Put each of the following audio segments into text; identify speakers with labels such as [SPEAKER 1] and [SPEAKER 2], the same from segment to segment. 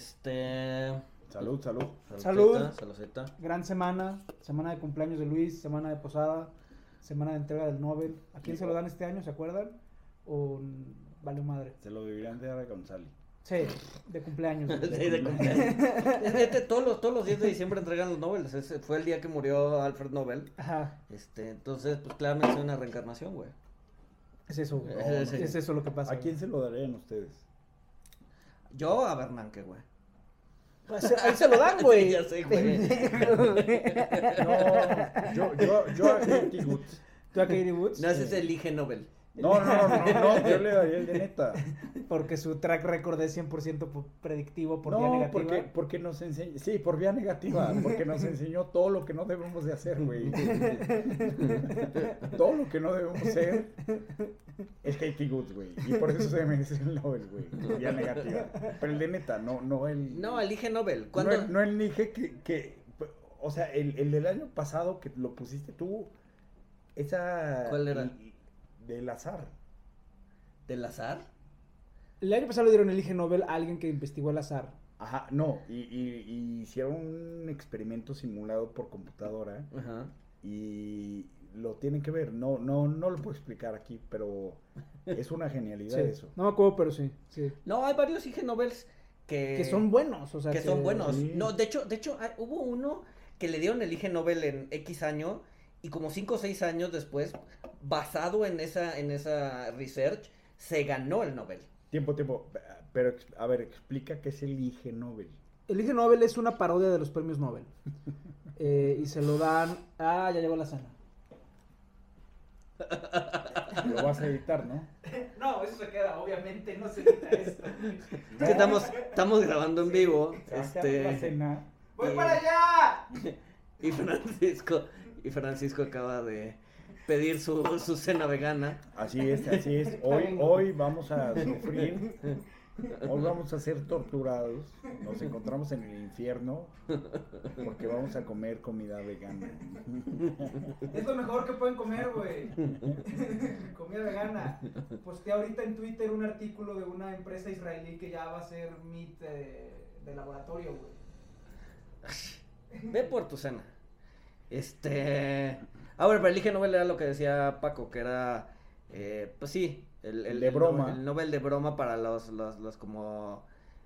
[SPEAKER 1] Este.
[SPEAKER 2] Salud, salud.
[SPEAKER 3] Salud.
[SPEAKER 1] saludcita.
[SPEAKER 3] Gran semana, semana de cumpleaños de Luis, semana de posada, semana de entrega del Nobel. ¿A quién se lo dan este año? ¿Se acuerdan? ¿O vale madre?
[SPEAKER 2] Se lo deberían de dar a González.
[SPEAKER 3] Sí, de cumpleaños.
[SPEAKER 1] Sí, de cumpleaños. Este, todos, los, todos los 10 de diciembre entregan los Nobel. Ese fue el día que murió Alfred Nobel.
[SPEAKER 3] Ajá,
[SPEAKER 1] Este, entonces, pues claramente es una reencarnación, güey.
[SPEAKER 3] es eso. güey.
[SPEAKER 1] Sí.
[SPEAKER 3] Es eso lo que pasa.
[SPEAKER 2] ¿A quién se lo darían ustedes?
[SPEAKER 1] Yo a Bernanke, güey.
[SPEAKER 3] Pues, ahí se lo dan, güey.
[SPEAKER 1] Sí, ya sé, güey.
[SPEAKER 2] No, yo, yo, yo a Katie Woods.
[SPEAKER 3] ¿Tú a Katie Woods?
[SPEAKER 1] No, ese es el Ige Nobel.
[SPEAKER 2] No, no, no, no, no, yo le daría el de neta.
[SPEAKER 3] Porque su track record es 100% po- predictivo por vía
[SPEAKER 2] No,
[SPEAKER 3] negativa.
[SPEAKER 2] porque, porque nos enseñó, sí, por vía negativa, porque nos enseñó todo lo que no debemos de hacer, güey. todo lo que no debemos hacer es Katie Woods, güey. Y por eso se merece el Nobel, güey. por Vía negativa. Pero el de neta, no, no el...
[SPEAKER 1] No, el Ige Nobel.
[SPEAKER 2] No
[SPEAKER 1] ¿Cuándo?
[SPEAKER 2] el, no el Nige que, que, o sea, el, el del año pasado que lo pusiste tú, esa...
[SPEAKER 1] ¿Cuál era?
[SPEAKER 2] Del azar.
[SPEAKER 1] ¿Del azar?
[SPEAKER 3] El año pasado le dieron el Ige Nobel a alguien que investigó el azar.
[SPEAKER 2] Ajá, no, y, y- y hicieron un experimento simulado por computadora
[SPEAKER 1] Ajá.
[SPEAKER 2] y lo tienen que ver. No, no, no lo puedo explicar aquí, pero es una genialidad
[SPEAKER 3] Sí.
[SPEAKER 2] eso.
[SPEAKER 3] No me acuerdo, pero sí. sí.
[SPEAKER 1] No, hay varios Ige Nobels que...
[SPEAKER 3] Que son buenos, o sea.
[SPEAKER 1] que son buenos.
[SPEAKER 2] Sí.
[SPEAKER 1] No, de hecho, de hecho, hay- hubo uno que le dieron el Ige Nobel en X año y como 5 o 6 años después, basado en esa, en esa research, se ganó el Nobel.
[SPEAKER 2] Tiempo, tiempo. Pero, a ver, explica qué es el Ige Nobel.
[SPEAKER 3] El Ig Nobel es una parodia de los premios Nobel. Eh, y se lo dan. Ah, ya llegó la cena.
[SPEAKER 2] Lo vas a editar, ¿no?
[SPEAKER 3] No, eso se queda, obviamente, no se quita esto.
[SPEAKER 1] Es que estamos, estamos grabando en vivo.
[SPEAKER 2] La
[SPEAKER 1] Este,
[SPEAKER 2] cena.
[SPEAKER 3] ¡Voy
[SPEAKER 1] Y-
[SPEAKER 3] para allá!
[SPEAKER 1] y Francisco, y Francisco acaba de pedir su, su cena vegana.
[SPEAKER 2] Así es, así es. Hoy, hoy vamos a sufrir. Hoy vamos a ser torturados. Nos encontramos en el infierno porque vamos a comer comida vegana.
[SPEAKER 3] Es lo mejor que pueden comer, güey. Comida vegana. Posté ahorita en Twitter un artículo de una empresa israelí que ya va a ser meat eh, de laboratorio, güey.
[SPEAKER 1] Ve por tu cena. Este. Ahora, pero el Ige Nobel era lo que decía Paco, que era. eh, pues sí, el, el-
[SPEAKER 2] De broma.
[SPEAKER 1] Nobel- El Nobel de broma para los, los, los como.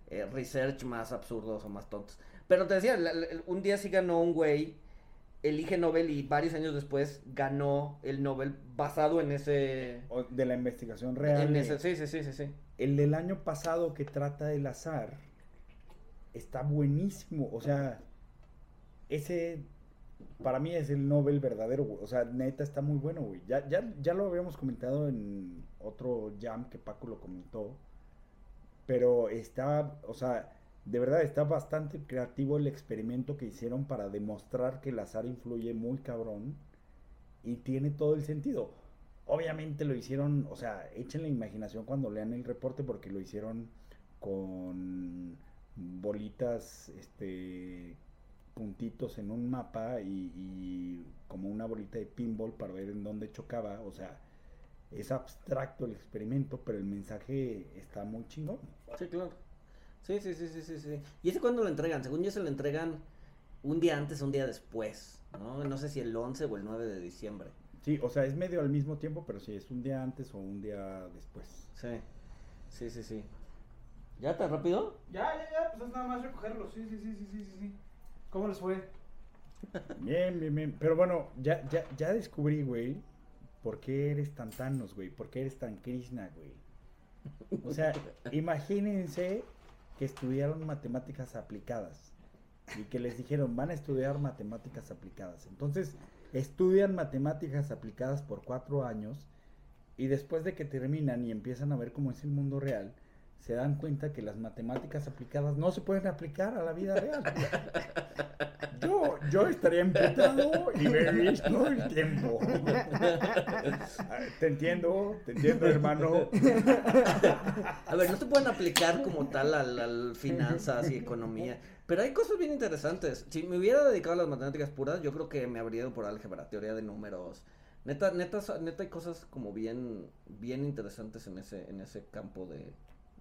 [SPEAKER 1] eh, research más absurdos o más tontos. Pero te decía, un día sí ganó un güey el Ige Nobel y varios años después ganó el Nobel basado en ese.
[SPEAKER 2] O De la investigación real.
[SPEAKER 1] En ese sí, sí, sí, sí, sí.
[SPEAKER 2] El del año pasado que trata del azar está buenísimo. O sea, ese para mí es el Nobel verdadero. O sea, neta está muy bueno, güey. Ya, ya, ya lo habíamos comentado en otro jam que Paco lo comentó. Pero está, o sea, de verdad está bastante creativo el experimento que hicieron para demostrar que el azar influye muy cabrón. Y tiene todo el sentido. Obviamente lo hicieron, o sea, echen la imaginación cuando lean el reporte porque lo hicieron con bolitas, este, puntitos en un mapa y, y como una bolita de pinball para ver en dónde chocaba. O sea, es abstracto el experimento, pero el mensaje está muy chingón.
[SPEAKER 1] Sí, claro. Sí, sí, sí, sí, sí, sí. ¿Y ese cuándo lo entregan? Según yo se lo entregan un día antes o un día después, ¿no? No sé si el 11 o el 9 de diciembre.
[SPEAKER 2] Sí, o sea, es medio al mismo tiempo, pero sí, es un día antes o un día después.
[SPEAKER 1] Sí, sí, sí, sí. ¿Ya tan rápido?
[SPEAKER 3] Ya, ya, ya, pues es nada más recogerlo. Sí, sí, sí, sí, sí, sí, sí. ¿Cómo les fue?
[SPEAKER 2] Bien, bien, bien. Pero bueno, ya, ya, ya descubrí, güey, por qué eres tan Thanos, güey. ¿Por qué eres tan Krishna, güey? O sea, imagínense que estudiaron matemáticas aplicadas y que les dijeron, van a estudiar matemáticas aplicadas. Entonces, estudian matemáticas aplicadas por cuatro años y después de que terminan y empiezan a ver cómo es el mundo real, se dan cuenta que las matemáticas aplicadas no se pueden aplicar a la vida real. Yo, yo estaría emputado y veréis todo el tiempo. Te entiendo, te entiendo, hermano.
[SPEAKER 1] A ver, no se pueden aplicar como tal al, al finanzas y economía. Pero hay cosas bien interesantes. Si me hubiera dedicado a las matemáticas puras, yo creo que me habría ido por álgebra, teoría de números. Neta, neta, neta hay cosas como bien, bien interesantes en ese, en ese campo de,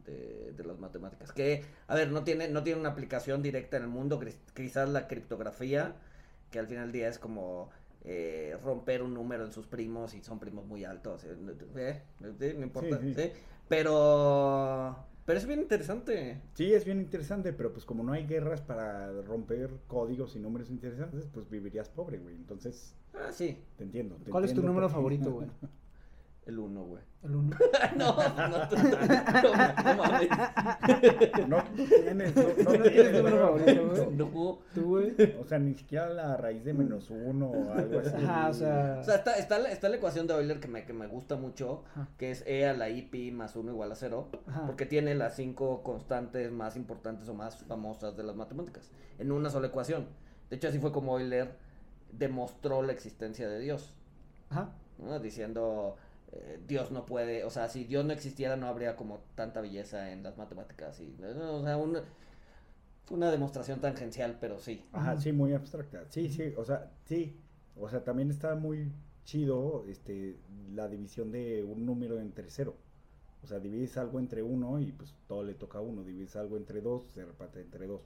[SPEAKER 1] de, de las matemáticas. Que, a ver, no tiene, no tiene una aplicación directa en el mundo, quizás la criptografía, que al final del día es como eh, romper un número en sus primos y son primos muy altos. eh, eh, eh, no importa.
[SPEAKER 2] Sí, sí.
[SPEAKER 1] Pero, pero es bien interesante.
[SPEAKER 2] Sí, es bien interesante, pero pues como no hay guerras para romper códigos y números interesantes, pues vivirías pobre, güey. Entonces,
[SPEAKER 1] Ah, sí,
[SPEAKER 2] te entiendo. te
[SPEAKER 3] ¿Cuál es tu número favorito, güey?
[SPEAKER 1] el uno, güey.
[SPEAKER 3] El uno.
[SPEAKER 1] no, no, no, no mames.
[SPEAKER 2] No, tú tienes, no, no
[SPEAKER 3] ¿No tienes número favorito, güey?
[SPEAKER 1] No.
[SPEAKER 3] ¿Tú, güey?
[SPEAKER 2] O sea, ni siquiera la raíz de menos uno o algo así.
[SPEAKER 3] Ajá, o sea...
[SPEAKER 1] O sea, está, está, la, está la ecuación de Euler que me, que me gusta mucho,
[SPEAKER 3] Ajá.
[SPEAKER 1] que es E a la I pi más 1 igual a 0,
[SPEAKER 3] Ajá.
[SPEAKER 1] porque tiene las cinco constantes más importantes o más famosas de las matemáticas, en una sola ecuación. De hecho, así fue como Euler demostró la existencia de Dios,
[SPEAKER 3] Ajá.
[SPEAKER 1] ¿no? diciendo, eh, Dios no puede, o sea, si Dios no existiera no habría como tanta belleza en las matemáticas. Y, ¿no? o sea, una, una demostración tangencial, pero sí.
[SPEAKER 2] Ajá, sí, muy abstracta. Sí, sí, o sea, sí. O sea, también está muy chido este, la división de un número entre cero. O sea, divides algo entre uno y pues todo le toca a uno. Divides algo entre dos, se reparte entre dos.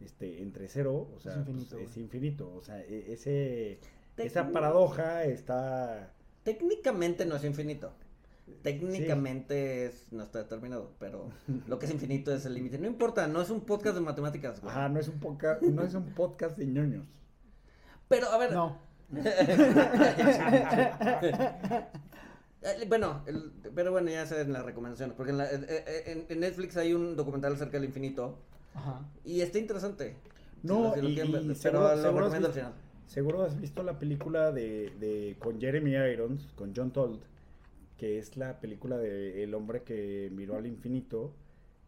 [SPEAKER 2] Este, entre cero, o sea, pues,
[SPEAKER 3] infinito,
[SPEAKER 2] es infinito. O sea, e- ese, esa paradoja está...
[SPEAKER 1] Técnicamente no es infinito. Técnicamente es, no está determinado, pero lo que es infinito es el límite. No importa, no es un podcast de matemáticas, güey.
[SPEAKER 2] Ajá, no es un podcast, no es un podcast de ñoños.
[SPEAKER 1] Pero, a ver.
[SPEAKER 3] No.
[SPEAKER 1] Bueno, el- pero bueno, ya sé en las recomendaciones. Porque en, la- en- en Netflix hay un documental acerca del infinito.
[SPEAKER 3] Ajá.
[SPEAKER 1] Y está interesante. Si
[SPEAKER 2] No,
[SPEAKER 1] lo- si lo
[SPEAKER 2] y-
[SPEAKER 1] quieren ver,
[SPEAKER 2] y
[SPEAKER 1] pero
[SPEAKER 2] seguro-
[SPEAKER 1] lo
[SPEAKER 2] seguro
[SPEAKER 1] recomiendo al final.
[SPEAKER 2] Seguro has visto la película de, de con Jeremy Irons, con John Told, que es la película de El hombre que miró al infinito.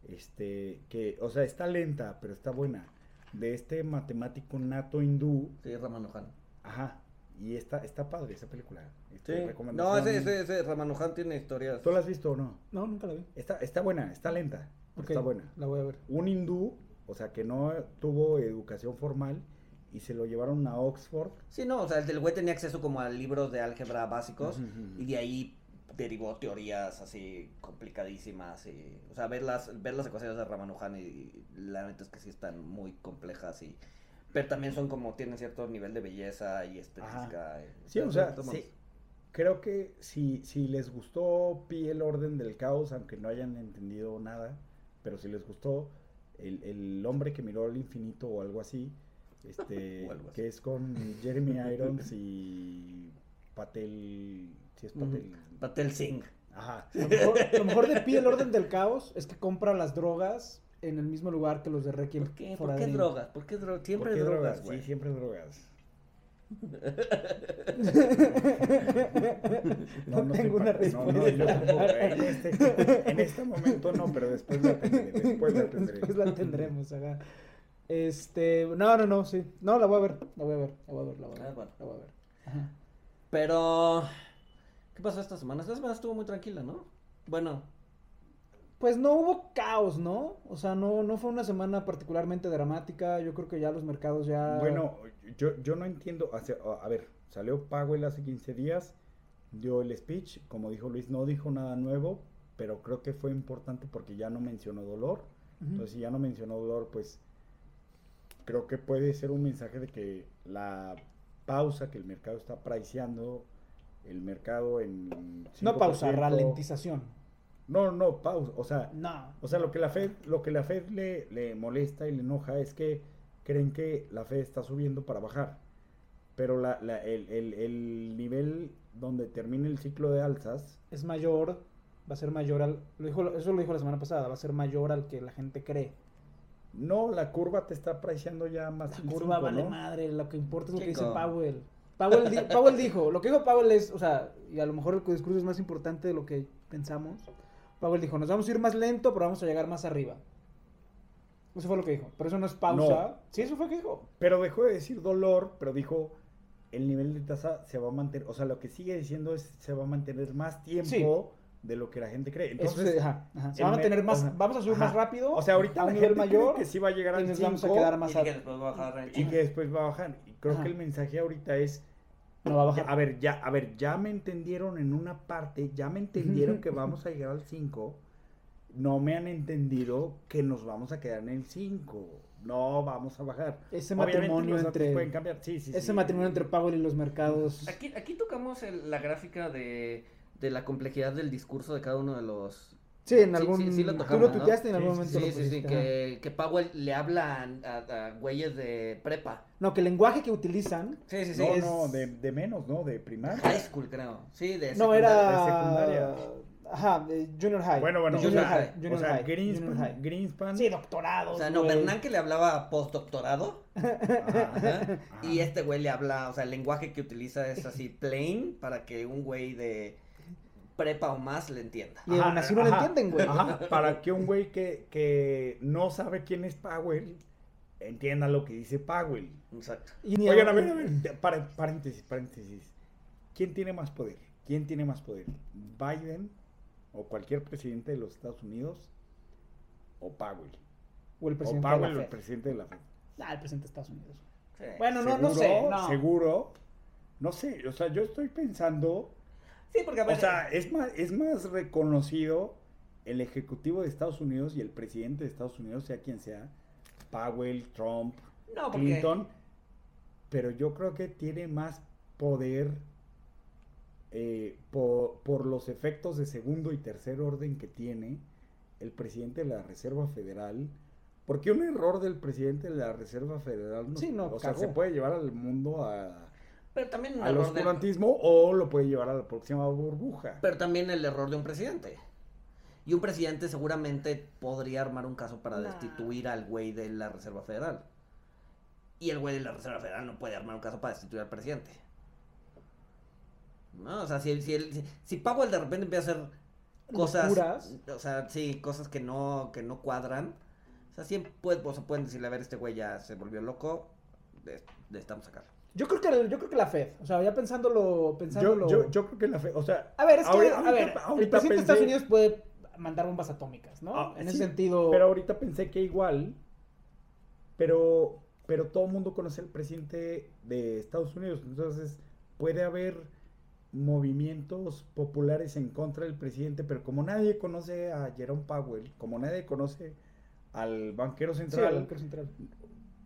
[SPEAKER 2] Este, que, o sea, está lenta, pero está buena. De este matemático nato hindú.
[SPEAKER 1] Sí, Ramanujan.
[SPEAKER 2] Ajá. Y está, está padre esa película.
[SPEAKER 1] Sí.
[SPEAKER 2] Este,
[SPEAKER 1] No,
[SPEAKER 2] recomendación.
[SPEAKER 1] ese, ese, ese Ramanujan tiene historias.
[SPEAKER 2] ¿Tú la has visto o no?
[SPEAKER 3] No, nunca la vi.
[SPEAKER 2] Está, está buena, está lenta. pero
[SPEAKER 3] Ok,
[SPEAKER 2] Está buena.
[SPEAKER 3] La voy a ver.
[SPEAKER 2] Un hindú, o sea, que no tuvo educación formal y se lo llevaron a Oxford.
[SPEAKER 1] Sí, no, o sea, el güey tenía acceso como a libros de álgebra básicos y de ahí derivó teorías así complicadísimas y, o sea, ver las, ver las ecuaciones de Ramanujan y, la neta es que sí están muy complejas y, pero también son como, tienen cierto nivel de belleza y estética. y-
[SPEAKER 2] Sí, o sea, sí. Creo que si, si les gustó Pi el orden del caos, aunque no hayan entendido nada, pero si les gustó el, el hombre que miró al infinito o algo así, este, que es con Jeremy Irons y Patel, si es. Patel,
[SPEAKER 1] Patel Singh.
[SPEAKER 2] ajá,
[SPEAKER 3] Lo mejor, lo mejor de Pi, el orden del caos, es que compra las drogas en el mismo lugar que los de Requiem
[SPEAKER 1] ¿Por qué?
[SPEAKER 3] for
[SPEAKER 1] ¿Por
[SPEAKER 3] a
[SPEAKER 1] qué
[SPEAKER 3] Dream.
[SPEAKER 1] drogas? ¿Por qué drogas? Siempre
[SPEAKER 2] ¿Por qué
[SPEAKER 1] hay drogas, güey.
[SPEAKER 2] Sí, siempre drogas.
[SPEAKER 3] No
[SPEAKER 2] sé
[SPEAKER 3] tengo una
[SPEAKER 2] no,
[SPEAKER 3] respuesta.
[SPEAKER 2] no, yo tampoco. En este, en este momento no, pero después la tendré. Después la tendré.
[SPEAKER 3] Después la tendremos, ajá. Este, no, no, no, sí. No, la voy a ver, la voy a ver, la voy a ver, la voy a ver.
[SPEAKER 1] Ah, bueno.
[SPEAKER 3] La voy a ver. Ajá.
[SPEAKER 1] Pero, ¿qué pasó esta semana? Esta semana estuvo muy tranquila, ¿no? Bueno,
[SPEAKER 3] Pues no hubo caos, ¿no? O sea, no, no fue una semana particularmente dramática. Yo creo que ya los mercados ya.
[SPEAKER 2] Bueno, yo, yo no entiendo. A ver, salió Powell hace 15 días, dio el speech. Como dijo Luis, no dijo nada nuevo, pero creo que fue importante porque ya no mencionó dolor. Entonces, si ya no mencionó dolor, pues creo que puede ser un mensaje de que la pausa que el mercado está priceando, el mercado en.
[SPEAKER 3] no pausa,
[SPEAKER 2] 5%,
[SPEAKER 3] ralentización.
[SPEAKER 2] No, no, pausa. O sea,
[SPEAKER 3] No.
[SPEAKER 2] o sea, lo que la Fed, lo que la Fed le, le molesta y le enoja es que creen que la Fed está subiendo para bajar. Pero la, la- el, el- el nivel donde termine el ciclo de alzas,
[SPEAKER 3] Es mayor, va a ser mayor al. Lo dijo, eso lo dijo la semana pasada, va a ser mayor al que la gente cree.
[SPEAKER 2] No, la curva te está priceando ya más
[SPEAKER 3] La curva
[SPEAKER 2] cinco,
[SPEAKER 3] vale
[SPEAKER 2] ¿no?
[SPEAKER 3] madre, lo que importa es lo que dice Powell. Powell, di- Powell dijo, lo que dijo Powell es, o sea, y a lo mejor el discurso es más importante de lo que pensamos. Powell dijo, nos vamos a ir más lento, pero vamos a llegar más arriba. Eso fue lo que dijo. Pero eso no es pausa. Sí, eso fue lo que dijo.
[SPEAKER 2] Pero dejó de decir dolor, pero dijo el nivel de tasa se va a mantener, o sea, lo que sigue diciendo es se va a mantener más tiempo de lo que la gente cree.
[SPEAKER 3] Eso
[SPEAKER 2] Entonces,
[SPEAKER 3] se- ajá, ajá. Se van a tener más,
[SPEAKER 2] sea,
[SPEAKER 3] vamos a subir más
[SPEAKER 2] ajá.
[SPEAKER 3] rápido.
[SPEAKER 2] o sea, ahorita
[SPEAKER 3] a
[SPEAKER 2] la
[SPEAKER 3] un nivel mayor
[SPEAKER 2] que sí va a llegar
[SPEAKER 3] y
[SPEAKER 2] al
[SPEAKER 3] nos vamos a
[SPEAKER 2] 5
[SPEAKER 3] quedar
[SPEAKER 1] Y
[SPEAKER 3] más
[SPEAKER 1] que
[SPEAKER 3] a-
[SPEAKER 1] después va a bajar
[SPEAKER 2] y que después va a bajar. Y creo
[SPEAKER 3] Ajá.
[SPEAKER 2] que el mensaje ahorita es
[SPEAKER 3] No va a bajar.
[SPEAKER 2] a ver, ya, a ver, ya me entendieron en una parte, ya me entendieron que vamos a llegar al 5. No me han entendido que nos vamos a quedar en el 5. No vamos a bajar.
[SPEAKER 3] Ese
[SPEAKER 2] Obviamente
[SPEAKER 3] matrimonio
[SPEAKER 2] los datos
[SPEAKER 3] entre-
[SPEAKER 2] pueden cambiar. Sí, sí,
[SPEAKER 3] Ese
[SPEAKER 2] sí.
[SPEAKER 3] matrimonio entre Powell y los mercados.
[SPEAKER 1] Aquí, aquí tocamos el- la gráfica de, de la complejidad del discurso de cada uno de los...
[SPEAKER 3] Sí, en
[SPEAKER 1] Sí,
[SPEAKER 3] algún.
[SPEAKER 1] sí, sí lo
[SPEAKER 3] tú
[SPEAKER 1] tocamos,
[SPEAKER 3] lo
[SPEAKER 1] ¿no?
[SPEAKER 3] tuiteaste en algún
[SPEAKER 2] Sí,
[SPEAKER 3] momento.
[SPEAKER 1] Sí,
[SPEAKER 3] lo
[SPEAKER 1] sí, sí, que, que Powell le habla a, a- a güeyes de prepa.
[SPEAKER 3] No, que el lenguaje que utilizan.
[SPEAKER 1] Sí, sí, sí.
[SPEAKER 2] No,
[SPEAKER 3] es-
[SPEAKER 2] no, de, de menos, ¿no? De primaria.
[SPEAKER 1] High school, creo. Sí, de
[SPEAKER 3] No,
[SPEAKER 1] secundaria.
[SPEAKER 3] era.
[SPEAKER 2] de secundaria.
[SPEAKER 3] Ajá, de junior high.
[SPEAKER 2] Bueno, bueno,
[SPEAKER 3] junior
[SPEAKER 2] sea,
[SPEAKER 3] high. Junior
[SPEAKER 2] o sea
[SPEAKER 3] high, junior
[SPEAKER 2] Greenspan,
[SPEAKER 3] high.
[SPEAKER 2] Greenspan.
[SPEAKER 3] Sí, doctorados.
[SPEAKER 1] O sea, no,
[SPEAKER 3] güey.
[SPEAKER 1] Bernán que le hablaba postdoctorado.
[SPEAKER 2] Ajá,
[SPEAKER 1] Ajá.
[SPEAKER 2] ajá.
[SPEAKER 1] Y este güey le habla, o sea, el lenguaje que utiliza es así plain para que un güey de prepa o más le entienda.
[SPEAKER 3] Y aún así no lo
[SPEAKER 2] ajá,
[SPEAKER 3] entienden, güey.
[SPEAKER 2] Ajá, para que un güey que, que no sabe quién es Powell entienda lo que dice Powell.
[SPEAKER 1] Exacto.
[SPEAKER 3] Y ni
[SPEAKER 2] Oigan, a ver, a ver, para- paréntesis, paréntesis. ¿Quién tiene más poder? ¿Quién tiene más poder? ¿Biden o cualquier presidente de los Estados Unidos o Powell?
[SPEAKER 3] O el
[SPEAKER 2] O
[SPEAKER 3] presidente
[SPEAKER 2] Powell,
[SPEAKER 3] de
[SPEAKER 2] el
[SPEAKER 3] la Fed.
[SPEAKER 2] presidente de la Fed.
[SPEAKER 3] Ah, el presidente de Estados Unidos.
[SPEAKER 1] Sí.
[SPEAKER 3] Bueno, no, no sé.
[SPEAKER 2] ¿Seguro?
[SPEAKER 3] No
[SPEAKER 2] sé, o sea, yo estoy pensando...
[SPEAKER 1] Sí, porque a ver,
[SPEAKER 2] O sea, es más, es más reconocido el ejecutivo de Estados Unidos y el presidente de Estados Unidos, sea quien sea, Powell, Trump,
[SPEAKER 1] no, porque
[SPEAKER 2] Clinton, pero yo creo que tiene más poder eh, por, por los efectos de segundo y tercer orden que tiene el presidente de la Reserva Federal. Porque un error del presidente de la Reserva Federal no,
[SPEAKER 3] Sí, no,
[SPEAKER 2] o sea, se puede llevar al mundo a,
[SPEAKER 1] pero también un
[SPEAKER 2] al
[SPEAKER 1] error de-
[SPEAKER 2] oscurantismo o lo puede llevar a la próxima burbuja.
[SPEAKER 1] pero también el error de un presidente. Y un presidente seguramente podría armar un caso para
[SPEAKER 3] Nah.
[SPEAKER 1] destituir al güey de la Reserva Federal. Y el güey de la Reserva Federal no puede armar un caso para destituir al presidente. No, o sea, si, si, el- si, si Powell de repente empieza a hacer cosas,
[SPEAKER 3] Locuras.
[SPEAKER 1] o sea, sí, cosas que no, que no cuadran, o sea, siempre puede- o sea, pueden decirle, a ver, este güey ya se volvió loco, de- necesitamos sacarlo.
[SPEAKER 3] Yo creo que yo creo que la Fed, o sea, ya pensándolo,
[SPEAKER 2] Yo,
[SPEAKER 3] pensándolo.
[SPEAKER 2] yo, yo creo que la fe, o sea,
[SPEAKER 3] A ver, es que
[SPEAKER 2] ahorita-
[SPEAKER 3] a ver,
[SPEAKER 2] ahorita-
[SPEAKER 3] el presidente de Estados Unidos puede mandar bombas atómicas, ¿no?
[SPEAKER 2] Ah,
[SPEAKER 3] en
[SPEAKER 2] sí,
[SPEAKER 3] ese sentido.
[SPEAKER 2] Pero ahorita pensé que igual, pero, pero todo el mundo conoce al presidente de Estados Unidos, entonces puede haber movimientos populares en contra del presidente, pero como nadie conoce a Jerome Powell, como nadie conoce al banquero Central.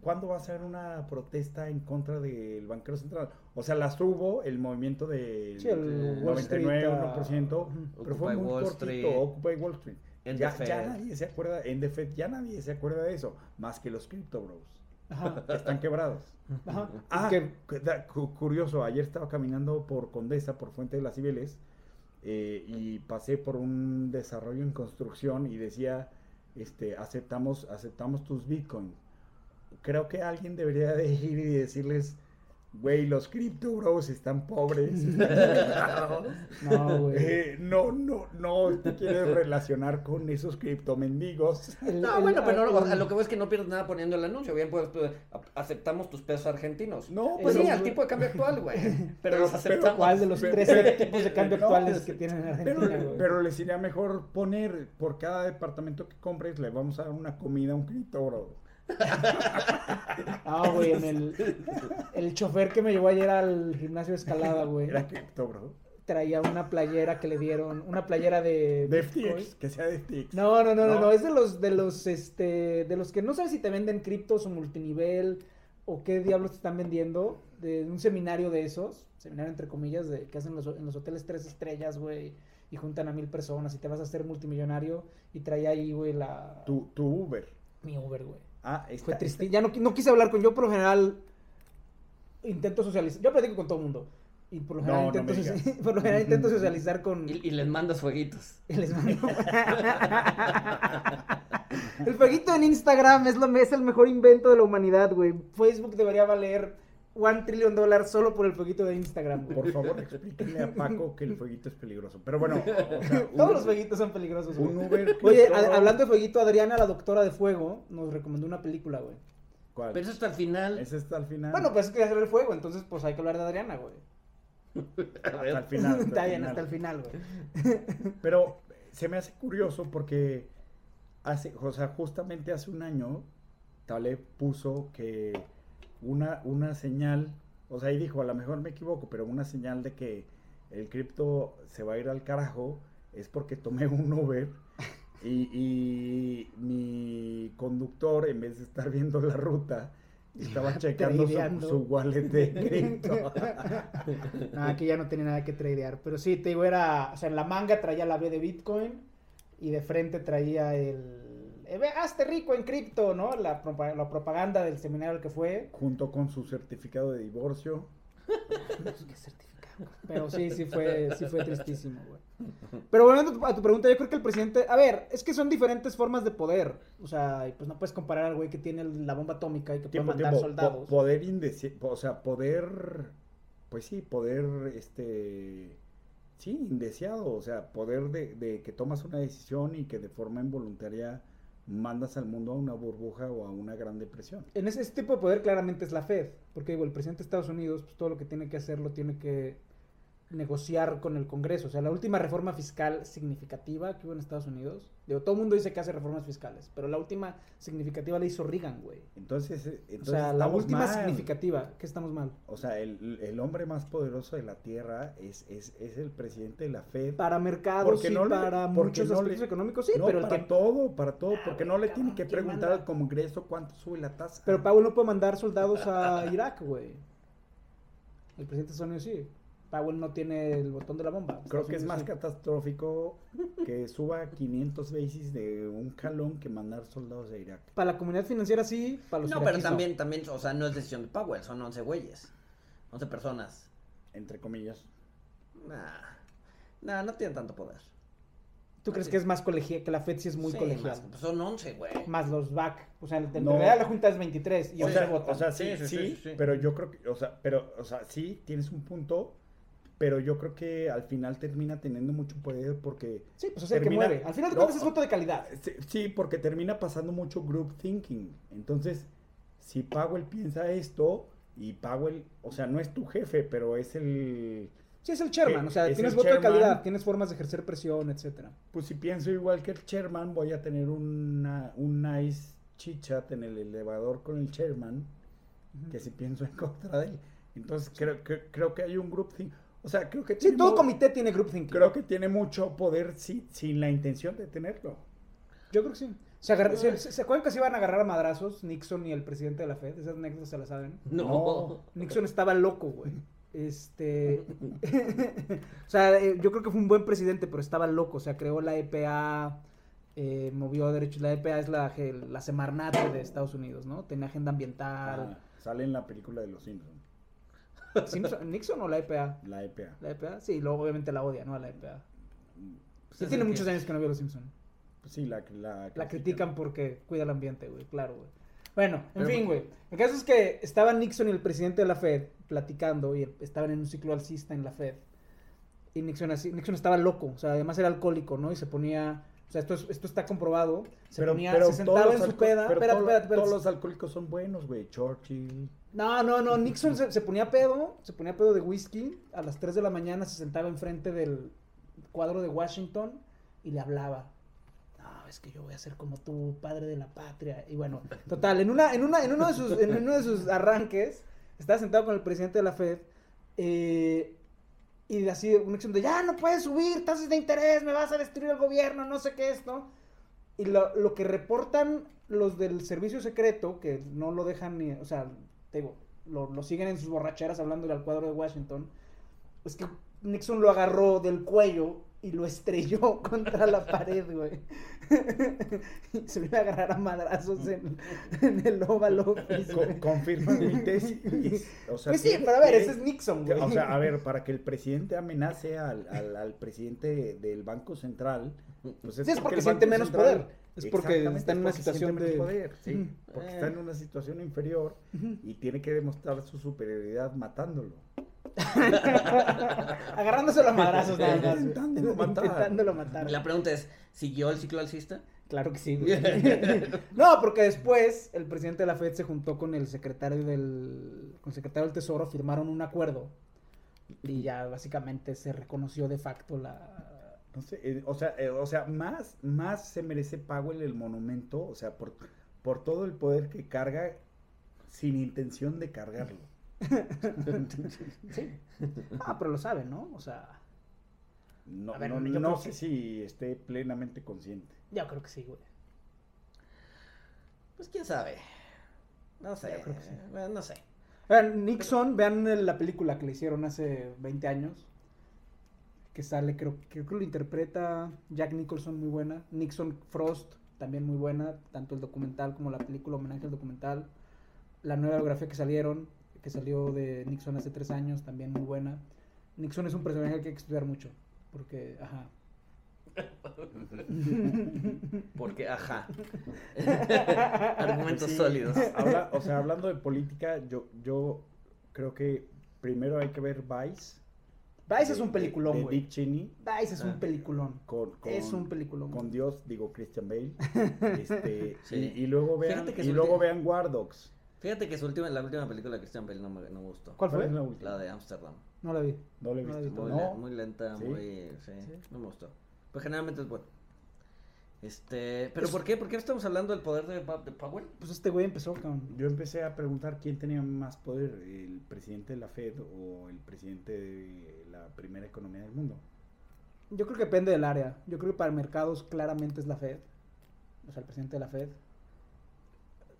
[SPEAKER 2] ¿Cuándo va a ser una protesta en contra del banquero central? O sea, las hubo el movimiento del
[SPEAKER 3] Sí, el Wall Street,
[SPEAKER 2] 99%,
[SPEAKER 3] ah,
[SPEAKER 2] pero fue muy
[SPEAKER 1] Wall
[SPEAKER 2] cortito,
[SPEAKER 1] Street.
[SPEAKER 2] Occupy Wall Street. Ya, ya nadie se acuerda, en The Fed ya nadie se acuerda de eso, más que los Crypto Bros,
[SPEAKER 3] Ajá.
[SPEAKER 2] que están quebrados.
[SPEAKER 3] Ajá.
[SPEAKER 2] Ah,
[SPEAKER 3] Que-
[SPEAKER 2] curioso, ayer estaba caminando por Condesa, por Fuente de las Cibeles, eh, y pasé por un desarrollo en construcción y decía, este, aceptamos, aceptamos tus bitcoins. Creo que alguien debería de ir y decirles, güey, los Crypto Bros están pobres. están quebrados".
[SPEAKER 3] No, güey.
[SPEAKER 2] Eh, no, no, no te quieres relacionar con esos criptomendigos.
[SPEAKER 1] No,
[SPEAKER 3] el-
[SPEAKER 1] bueno, pero no,
[SPEAKER 3] el-
[SPEAKER 1] lo que voy es que no pierdes nada poniendo el anuncio. Bien, pues, pues, aceptamos tus pesos argentinos.
[SPEAKER 2] No,
[SPEAKER 1] Pues
[SPEAKER 3] pero-
[SPEAKER 1] sí, al tipo de cambio actual, güey. Pero,
[SPEAKER 2] Pero-
[SPEAKER 1] los
[SPEAKER 2] pero
[SPEAKER 1] aceptamos.
[SPEAKER 3] ¿Cuál de los
[SPEAKER 2] Pero-
[SPEAKER 3] 13
[SPEAKER 2] pero-
[SPEAKER 3] tipos de cambio actuales
[SPEAKER 2] es-
[SPEAKER 3] que tienen en
[SPEAKER 2] Pero,
[SPEAKER 3] Argentina, güey?
[SPEAKER 2] pero les iría mejor poner por cada departamento que compres, le vamos a dar una comida a un cripto, bro.
[SPEAKER 3] Ah, güey, en el, el chofer que me llevó ayer al gimnasio de escalada, güey,
[SPEAKER 2] Era cripto, bro.
[SPEAKER 3] traía una playera que le dieron, una playera de
[SPEAKER 2] De. FTX, que sea de FTX.
[SPEAKER 3] No, no, no, no,
[SPEAKER 2] No.
[SPEAKER 3] no, es de los, de los, este, de los que no sabes si te venden criptos o multinivel o qué diablos te están vendiendo, de un seminario de esos, seminario entre comillas, de que hacen los, en los hoteles tres estrellas, güey, y juntan a mil personas y te vas a hacer multimillonario y traía ahí, güey, la,
[SPEAKER 2] Tu, tu Uber.
[SPEAKER 3] mi Uber, güey.
[SPEAKER 2] Ah, está,
[SPEAKER 3] Fue triste. Ya no, no quise hablar con yo, por lo general intento socializar. Yo platico con todo el mundo. Y por lo general,
[SPEAKER 2] no
[SPEAKER 3] intento, por lo general intento socializar con.
[SPEAKER 1] Y, y les mandas fueguitos.
[SPEAKER 3] y les mando- el fueguito en Instagram es, lo, es el mejor invento de la humanidad, güey. Facebook debería valer one trillion dólares solo por el fueguito de Instagram, güey.
[SPEAKER 2] Por favor, explíquenle a Paco que el fueguito es peligroso. Pero bueno, o sea, un-
[SPEAKER 3] Todos los fueguitos son peligrosos, güey.
[SPEAKER 2] un Uber.
[SPEAKER 3] Oye, a- hablando de fueguito, Adriana, la doctora de fuego, nos recomendó una película, güey.
[SPEAKER 2] ¿Cuál?
[SPEAKER 1] Pero eso está al final.
[SPEAKER 2] Ese está al final.
[SPEAKER 3] Bueno, pues es que ya salió el fuego, entonces pues hay que hablar de Adriana, güey.
[SPEAKER 2] hasta el final. hasta
[SPEAKER 3] Está
[SPEAKER 2] el
[SPEAKER 3] bien,
[SPEAKER 2] final.
[SPEAKER 3] hasta el final, güey.
[SPEAKER 2] Pero se me hace curioso porque hace, o sea, justamente hace un año Taleb puso que una, una señal, o sea, ahí dijo, a lo mejor me equivoco, pero una señal de que el cripto se va a ir al carajo es porque tomé un Uber y, y mi conductor, en vez de estar viendo la ruta, estaba checando su, su wallet de cripto.
[SPEAKER 3] No, aquí ya no tenía nada que tradear. Pero sí, te digo, era. O sea, en la manga traía la B de Bitcoin y de frente traía el. Eh, hazte rico en cripto, ¿no? La, la propaganda del seminario al que fue.
[SPEAKER 2] junto con su certificado de divorcio.
[SPEAKER 3] ¿Qué certificado? Pero sí, sí fue, sí fue tristísimo, güey. Pero volviendo a tu- pregunta, yo creo que el presidente. A ver, es que son diferentes formas de poder. O sea, y pues no puedes comparar al güey que tiene la bomba atómica y que puede mandar
[SPEAKER 2] tiempo, po-
[SPEAKER 3] soldados.
[SPEAKER 2] poder indeci- o sea, poder, pues sí, poder, este, sí, indeseado, o sea, poder de, de que tomas una decisión y que de forma involuntaria mandas al mundo a una burbuja o a una gran depresión.
[SPEAKER 3] En ese, tipo de poder claramente es la Fed, porque digo, el presidente de Estados Unidos, pues todo lo que tiene que hacer lo tiene que negociar con el Congreso. O sea, la última reforma fiscal significativa que hubo en Estados Unidos, digo, todo el mundo dice que hace reformas fiscales, pero la última significativa la hizo Reagan, güey.
[SPEAKER 2] Entonces, eh,
[SPEAKER 3] O
[SPEAKER 2] entonces
[SPEAKER 3] sea, la última
[SPEAKER 2] mal.
[SPEAKER 3] significativa, que estamos mal.
[SPEAKER 2] O sea, el, el hombre más poderoso de la Tierra es, es, es el presidente de la Fed.
[SPEAKER 3] Para mercados
[SPEAKER 2] no le-
[SPEAKER 3] para
[SPEAKER 2] porque
[SPEAKER 3] muchos
[SPEAKER 2] no
[SPEAKER 3] aspectos
[SPEAKER 2] le-
[SPEAKER 3] económicos, sí,
[SPEAKER 2] no,
[SPEAKER 3] pero el
[SPEAKER 2] para
[SPEAKER 3] que...
[SPEAKER 2] todo, para todo,
[SPEAKER 3] Ah,
[SPEAKER 2] porque no le
[SPEAKER 3] cabrón,
[SPEAKER 2] tiene que
[SPEAKER 3] ¿quién
[SPEAKER 2] preguntar
[SPEAKER 3] manda?
[SPEAKER 2] al Congreso cuánto sube la tasa.
[SPEAKER 3] Pero Powell no puede mandar soldados a Irak, güey. El presidente Unidos sí. Powell no tiene el botón de la bomba.
[SPEAKER 2] Creo
[SPEAKER 3] Estados
[SPEAKER 2] que es
[SPEAKER 3] Unidos
[SPEAKER 2] más
[SPEAKER 3] sí.
[SPEAKER 2] catastrófico que suba 500 veces de un calón que mandar soldados a Irak.
[SPEAKER 3] Para la comunidad financiera sí, para los
[SPEAKER 1] No, pero también, también, o sea, no es decisión de Powell, son 11 güeyes. 11 personas.
[SPEAKER 2] Entre comillas.
[SPEAKER 1] Nah. Nah, no tienen tanto poder.
[SPEAKER 3] ¿Tú crees que
[SPEAKER 1] es.
[SPEAKER 3] más colegial, que la FED sí es muy
[SPEAKER 1] Sí,
[SPEAKER 3] colegial?
[SPEAKER 1] más- pues son 11, güey.
[SPEAKER 3] Más los BAC. O sea, en
[SPEAKER 2] No.
[SPEAKER 3] realidad la junta es 23 y
[SPEAKER 2] o,
[SPEAKER 3] 11
[SPEAKER 2] sea,
[SPEAKER 3] votan.
[SPEAKER 2] o sea, sí,
[SPEAKER 1] Sí,
[SPEAKER 2] sí,
[SPEAKER 1] sí, sí, sí.
[SPEAKER 2] pero yo creo que, o sea, pero, o sea, sí, tienes un punto, pero yo creo que al final termina teniendo mucho poder porque,
[SPEAKER 3] sí, pues es el que mueve. Al final de
[SPEAKER 2] No,
[SPEAKER 3] cuentas es voto de calidad.
[SPEAKER 2] sí, sí, porque termina pasando mucho group thinking. Entonces, si Powell piensa esto y Powell, o sea, no es tu jefe, pero es el,
[SPEAKER 3] Sí, es el chairman.
[SPEAKER 2] Eh,
[SPEAKER 3] O sea,
[SPEAKER 2] es
[SPEAKER 3] tienes voto de calidad, tienes formas de ejercer presión, etcétera.
[SPEAKER 2] Pues si pienso igual que el chairman, voy a tener una, un nice chit-chat en el elevador con el chairman, que si pienso en contra de él. Entonces creo que, creo que hay un group thing. O sea, creo que
[SPEAKER 3] Sí,
[SPEAKER 2] tiene
[SPEAKER 3] todo comité tiene group thinking.
[SPEAKER 2] creo que tiene mucho poder sí, sin la intención de tenerlo.
[SPEAKER 3] Yo creo que sí. Se, agarra- se, se- ¿se acuerdan que se iban a agarrar a madrazos Nixon y el presidente de la Fed? Esas anécdotas se las saben.
[SPEAKER 1] No.
[SPEAKER 2] No.
[SPEAKER 3] Nixon estaba loco, güey. Este. o sea, eh, yo creo que fue un buen presidente, pero estaba loco. O sea, creó la EPA, eh, movió derechos. La EPA es la, la Semarnat de Estados Unidos, ¿no? Tenía agenda ambiental.
[SPEAKER 2] Ah, sale en la película de los Simpsons,
[SPEAKER 3] Simpson- ¿Nixon o la EPA?
[SPEAKER 2] la EPA.
[SPEAKER 3] La EPA, sí, luego obviamente la odia, ¿no? A la EPA.
[SPEAKER 1] Pues
[SPEAKER 3] Sí, tiene muchos
[SPEAKER 1] que-
[SPEAKER 3] años que no veo los Simpson.
[SPEAKER 2] Pues sí, la, la,
[SPEAKER 3] La critican porque cuida el ambiente, güey, claro, güey. Bueno, en
[SPEAKER 1] Pero-
[SPEAKER 3] fin, güey. El caso es que estaban Nixon y el presidente de la Fed platicando y estaban en un ciclo alcista en la Fed. Y Nixon, así, Nixon estaba loco, o sea, además era alcohólico, ¿no? Y se ponía, sea, esto, es- esto está comprobado. Se ponía, se
[SPEAKER 2] todos
[SPEAKER 3] sentaba en su peda.
[SPEAKER 2] pero
[SPEAKER 3] Espérate, espérate, espérate.
[SPEAKER 2] Todos los alcohólicos son buenos, güey. Churchill.
[SPEAKER 3] No, no, no, Nixon se, se ponía pedo, se ponía pedo de whisky, a las 3 de la mañana se sentaba enfrente del cuadro de Washington y le hablaba. No, es que yo voy a ser como tú, padre de la patria. Y bueno, total, en una, en una, en uno de sus, en uno de sus arranques, estaba sentado con el presidente de la Fed, eh, y así Nixon de ya no puedes subir tasas de interés, me vas a destruir el gobierno, no sé qué esto. Y lo, lo que reportan los del servicio secreto, que no lo dejan ni, o sea, te digo, lo, lo siguen en sus borracheras hablándole al cuadro de Washington, es que Nixon lo agarró del cuello y lo estrelló contra la pared, güey. y se iba a agarrar a madrazos en, en el Oval Office,
[SPEAKER 2] Co- confirma mi tesis. O sea,
[SPEAKER 3] Pues sí, pero a ver, ese es Nixon, güey.
[SPEAKER 2] O sea, a ver, para que el presidente amenace al, al, al presidente del Banco Central, pues
[SPEAKER 3] Sí, es porque siente menos
[SPEAKER 2] Central-
[SPEAKER 3] poder. Es porque está en una
[SPEAKER 2] porque
[SPEAKER 3] situación de-
[SPEAKER 2] poder, sí, porque
[SPEAKER 1] Eh.
[SPEAKER 2] está en una situación inferior y tiene que demostrar su superioridad matándolo.
[SPEAKER 3] Agarrándose los madrazos nada más.
[SPEAKER 2] Intentándolo matar.
[SPEAKER 3] Intentándolo matar.
[SPEAKER 1] La pregunta es, ¿siguió el ciclo alcista?
[SPEAKER 3] Claro que sí, güey. no, porque después el presidente de la Fed se juntó con el secretario del con el secretario del Tesoro, firmaron un acuerdo y ya básicamente se reconoció de facto la
[SPEAKER 2] No sé, eh, o sea, eh, o sea, más, más se merece Powell el monumento, o sea, por, por todo el poder que carga sin intención de cargarlo.
[SPEAKER 3] Sí. Ah, pero lo sabe, ¿no? O sea,
[SPEAKER 2] No,
[SPEAKER 3] ver,
[SPEAKER 2] no, sé
[SPEAKER 3] que-
[SPEAKER 2] si esté plenamente consciente.
[SPEAKER 3] yo creo que sí, güey.
[SPEAKER 1] Pues quién sabe. No sé.
[SPEAKER 3] Yo creo que sí.
[SPEAKER 1] Bueno, no sé.
[SPEAKER 3] Vean, Nixon, vean la película que le hicieron hace 20 años. Que sale, creo, creo que lo interpreta Jack Nicholson, muy buena. Nixon Frost, también muy buena. Tanto el documental como la película, homenaje al documental. La nueva biografía que salieron, que salió de Nixon hace tres años, también muy buena. Nixon es un personaje que hay que estudiar mucho. Porque, ajá.
[SPEAKER 1] Porque, ajá. Argumentos
[SPEAKER 2] Sí,
[SPEAKER 1] sólidos.
[SPEAKER 2] habla- o sea, hablando de política, yo, yo creo que primero hay que ver Vice.
[SPEAKER 3] Vice
[SPEAKER 2] de-
[SPEAKER 3] es un peliculón, güey.
[SPEAKER 2] Dick Cheney.
[SPEAKER 3] Vice es
[SPEAKER 1] Ah.
[SPEAKER 3] un peliculón.
[SPEAKER 2] Con, con,
[SPEAKER 3] Es un peliculón.
[SPEAKER 2] con. Dios, digo Christian Bale. Este,
[SPEAKER 1] Sí.
[SPEAKER 2] y, y luego vean, y luego vean War Dogs.
[SPEAKER 1] Fíjate que su última, la última película de Christian Bale no me, no me gustó.
[SPEAKER 3] ¿Cuál fue?
[SPEAKER 2] la?
[SPEAKER 1] La de Amsterdam.
[SPEAKER 3] No la vi.
[SPEAKER 2] No la he visto.
[SPEAKER 3] visto.
[SPEAKER 1] Muy,
[SPEAKER 2] No.
[SPEAKER 1] le- muy lenta,
[SPEAKER 2] ¿Sí?
[SPEAKER 1] muy... Sí,
[SPEAKER 3] Sí.
[SPEAKER 1] no me gustó. Pues generalmente es bueno. Este, ¿pero
[SPEAKER 3] Es-
[SPEAKER 1] por qué? ¿Por qué estamos hablando del poder de, de Powell?
[SPEAKER 3] Pues este güey empezó con...
[SPEAKER 2] Yo empecé a preguntar quién tenía más poder, el presidente de la Fed o el presidente de la primera economía del mundo.
[SPEAKER 3] Yo creo que depende del área. Yo creo que para mercados claramente es la Fed. O sea, el presidente de la Fed.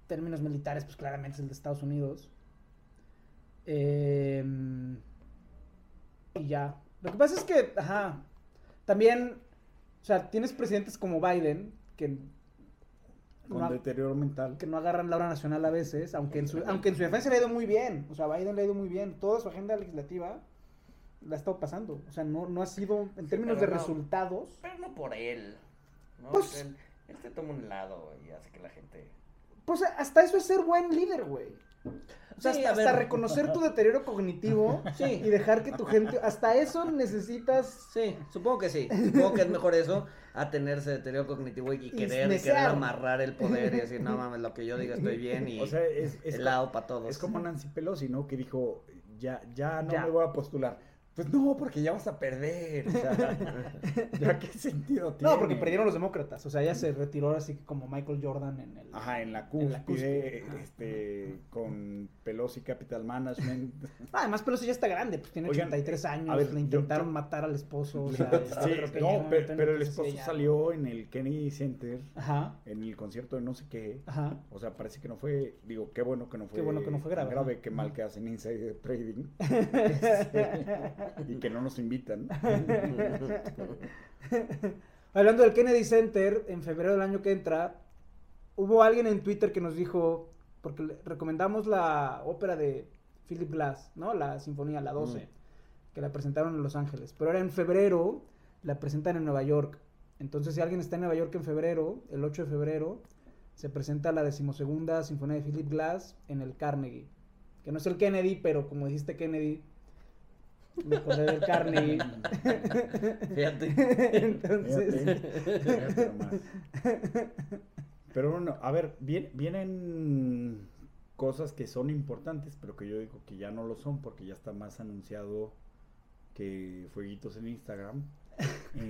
[SPEAKER 3] Términos militares, pues claramente es el de Estados Unidos. Em, y ya. Lo que pasa es que, ajá, también, o sea, tienes presidentes como Biden, que
[SPEAKER 2] Con
[SPEAKER 3] no,
[SPEAKER 2] deterioro mental.
[SPEAKER 3] que no agarran la hora nacional a veces, aunque en, su, aunque en su defensa le ha ido muy bien. O sea, Biden le ha ido muy bien. Toda su agenda legislativa la ha estado pasando. O sea, no, no ha sido, en términos de
[SPEAKER 1] no.
[SPEAKER 3] resultados,
[SPEAKER 1] Pero no por él. ¿no?
[SPEAKER 3] Pues-
[SPEAKER 1] él, él se toma un lado y hace que la gente...
[SPEAKER 3] Pues hasta eso es ser buen líder, güey. O sea,
[SPEAKER 1] Sí,
[SPEAKER 3] hasta, reconocer tu deterioro cognitivo
[SPEAKER 1] Sí.
[SPEAKER 3] y dejar que tu gente. Hasta eso necesitas.
[SPEAKER 1] Sí, supongo que sí. Supongo que es mejor eso a tenerse deterioro cognitivo y,
[SPEAKER 3] Y
[SPEAKER 1] querer, y querer amarrar el poder y decir, no mames, lo que yo diga estoy bien y
[SPEAKER 2] O sea, es, es,
[SPEAKER 1] el lado para todos.
[SPEAKER 2] es como Nancy Pelosi, ¿no? Que dijo, ya, ya no
[SPEAKER 3] Ya.
[SPEAKER 2] me voy a postular. Pues no, porque ya vas a perder. O sea, ya qué sentido tiene.
[SPEAKER 3] No, porque perdieron los demócratas. O sea, ella se retiró así como Michael Jordan en el.
[SPEAKER 2] Ajá, en la
[SPEAKER 3] En la
[SPEAKER 2] cúspide, este, con Pelosi Capital Management.
[SPEAKER 3] Ah, además, Pelosi ya está grande, pues tiene
[SPEAKER 2] Oigan,
[SPEAKER 3] 83 años.
[SPEAKER 2] a ver,
[SPEAKER 3] le intentaron
[SPEAKER 2] yo-
[SPEAKER 3] matar al esposo. O sea,
[SPEAKER 2] Sí, no, pe-
[SPEAKER 3] entonces,
[SPEAKER 2] pero el esposo salió en el Kennedy Center,
[SPEAKER 3] Ajá,
[SPEAKER 2] en el concierto de no sé qué.
[SPEAKER 3] ajá.
[SPEAKER 2] O sea, parece que no fue, digo, qué bueno que no fue,
[SPEAKER 3] Qué bueno que no fue grave,
[SPEAKER 2] grave
[SPEAKER 3] ¿no?
[SPEAKER 2] qué mal que hacen Insider Trading y que no nos invitan.
[SPEAKER 3] Hablando del Kennedy Center, en febrero del año que entra, hubo alguien en Twitter que nos dijo, porque recomendamos la ópera de Philip Glass, ¿no? La sinfonía, la 12,
[SPEAKER 1] Mm.
[SPEAKER 3] que la presentaron en Los Ángeles. Pero ahora en febrero la presentan en Nueva York. Entonces, si alguien está en Nueva York en febrero, el 8 de febrero, se presenta la decimosegunda sinfonía de Philip Glass en el Carnegie. Que no es el Kennedy, pero como dijiste Kennedy, me acordé del Carnegie.
[SPEAKER 1] Fíjate.
[SPEAKER 3] Entonces,
[SPEAKER 2] Fíjate, fíjate nomás. Pero bueno, a ver, bien- vienen cosas que son importantes, pero que yo digo que ya no lo son porque ya está más anunciado que fueguitos en Instagram.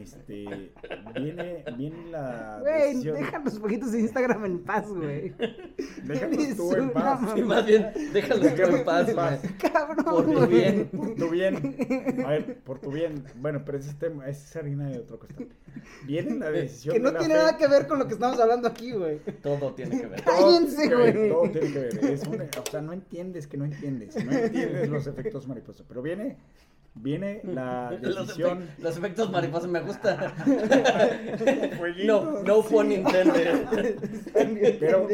[SPEAKER 2] Este, viene, viene la
[SPEAKER 3] Güey,
[SPEAKER 2] decisión-
[SPEAKER 3] deja los poquitos de Instagram en paz, güey.
[SPEAKER 2] Déjalos tú en
[SPEAKER 3] una
[SPEAKER 2] paz.
[SPEAKER 1] Sí, más bien, déjalo que en paz,
[SPEAKER 2] en paz.
[SPEAKER 1] güey.
[SPEAKER 3] Cabrón.
[SPEAKER 1] Por tu bien.
[SPEAKER 2] Por tu bien. A ver, por tu bien. Bueno, pero ese es tema, esa es harina de otro costal. Viene la decisión
[SPEAKER 3] Que no
[SPEAKER 2] de
[SPEAKER 3] tiene nada que ver con lo que estamos hablando aquí, güey.
[SPEAKER 1] Todo tiene que ver.
[SPEAKER 3] Cállense,
[SPEAKER 2] Todo-
[SPEAKER 3] güey.
[SPEAKER 2] Todo tiene que ver. Es un- o sea, no entiendes que no entiendes. No entiendes los efectos mariposa. Pero viene viene la
[SPEAKER 1] Los,
[SPEAKER 2] decisión.
[SPEAKER 1] efect- los efectos mariposa me gusta. No, no
[SPEAKER 2] sí.
[SPEAKER 1] pun intended.
[SPEAKER 2] Pero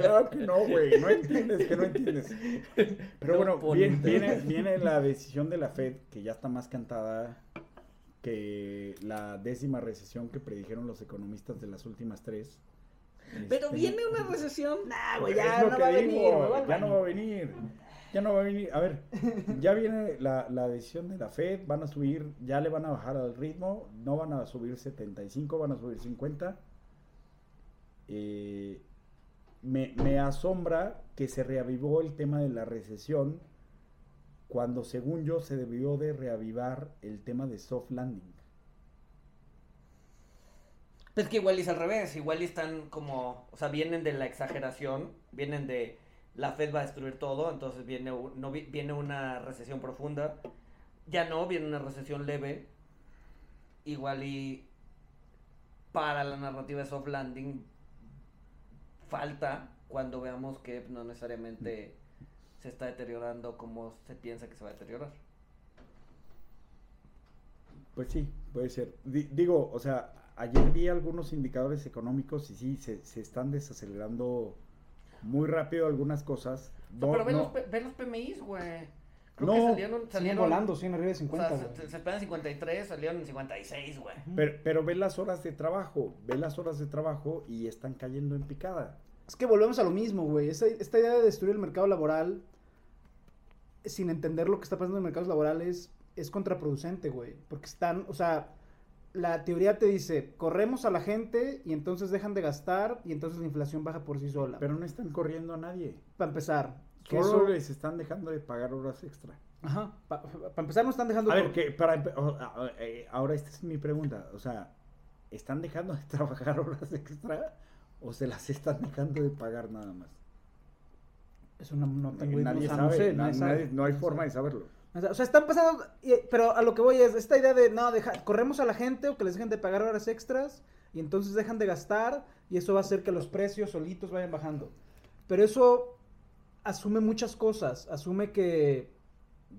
[SPEAKER 2] claro que no, güey, no entiendes que no entiendes. Pero
[SPEAKER 1] No
[SPEAKER 2] bueno, viene, viene, viene la decisión de la Fed, que ya está más cantada que la décima recesión que predijeron los economistas de las últimas tres.
[SPEAKER 1] Pero
[SPEAKER 2] Este,
[SPEAKER 1] viene una recesión.
[SPEAKER 3] Nah, güey, ya no va a venir,
[SPEAKER 2] Ya no va a venir. Ya no va a venir. A ver, ya viene la, la decisión de la Fed. Van a subir, ya le van a bajar al ritmo. No van a subir 75, van a subir 50. Eh, me, me asombra que se reavivó el tema de la recesión cuando, según yo, se debió de reavivar el tema de soft landing.
[SPEAKER 1] Pues que igual es al revés, igual están como, o sea, vienen de la exageración, vienen de la Fed va a destruir todo, entonces viene, no, vi- viene una recesión profunda, ya no, viene una recesión leve, igual y para la narrativa de soft landing falta cuando veamos que no necesariamente se está deteriorando como se piensa que se va a deteriorar.
[SPEAKER 2] Pues sí, puede ser. Di- digo, o sea, ayer vi algunos indicadores económicos y sí, se, se están desacelerando muy rápido algunas cosas.
[SPEAKER 1] No,
[SPEAKER 2] No,
[SPEAKER 1] pero ve,
[SPEAKER 2] no,
[SPEAKER 1] los, ve los PMIs, güey. Creo
[SPEAKER 2] No.
[SPEAKER 1] que salieron,
[SPEAKER 3] Siguen
[SPEAKER 1] salieron
[SPEAKER 3] volando, siguen arriba de 50,
[SPEAKER 1] o sea, se, se esperan 53, salieron en 56, güey.
[SPEAKER 2] pero, pero ve las horas de trabajo, ve las horas de trabajo y están cayendo en picada.
[SPEAKER 3] Es que volvemos a lo mismo, güey. Esta, esta idea de destruir el mercado laboral sin entender lo que está pasando en mercados laborales es contraproducente, güey. Porque están, o sea, la teoría te dice, corremos a la gente y entonces dejan de gastar y entonces la inflación baja por sí sola.
[SPEAKER 2] Pero no están corriendo a nadie.
[SPEAKER 3] para empezar,
[SPEAKER 2] Solo
[SPEAKER 3] eso-
[SPEAKER 2] les están dejando de pagar horas extra.
[SPEAKER 3] Ajá, para empezar no están dejando...
[SPEAKER 2] A ver, que para eh, ahora esta es mi pregunta. O sea, ¿están dejando de trabajar horas extra o se las están dejando de pagar nada más?
[SPEAKER 3] Eso no, no tengo
[SPEAKER 2] nadie sabe,
[SPEAKER 3] no sabe.
[SPEAKER 2] nadie- hay forma de saberlo.
[SPEAKER 3] O sea, están pasando, pero a lo que voy es esta idea de, no, deja, corremos a la gente o que les dejen de pagar horas extras y entonces dejan de gastar y eso va a hacer que los precios solitos vayan bajando. Pero eso asume muchas cosas, asume que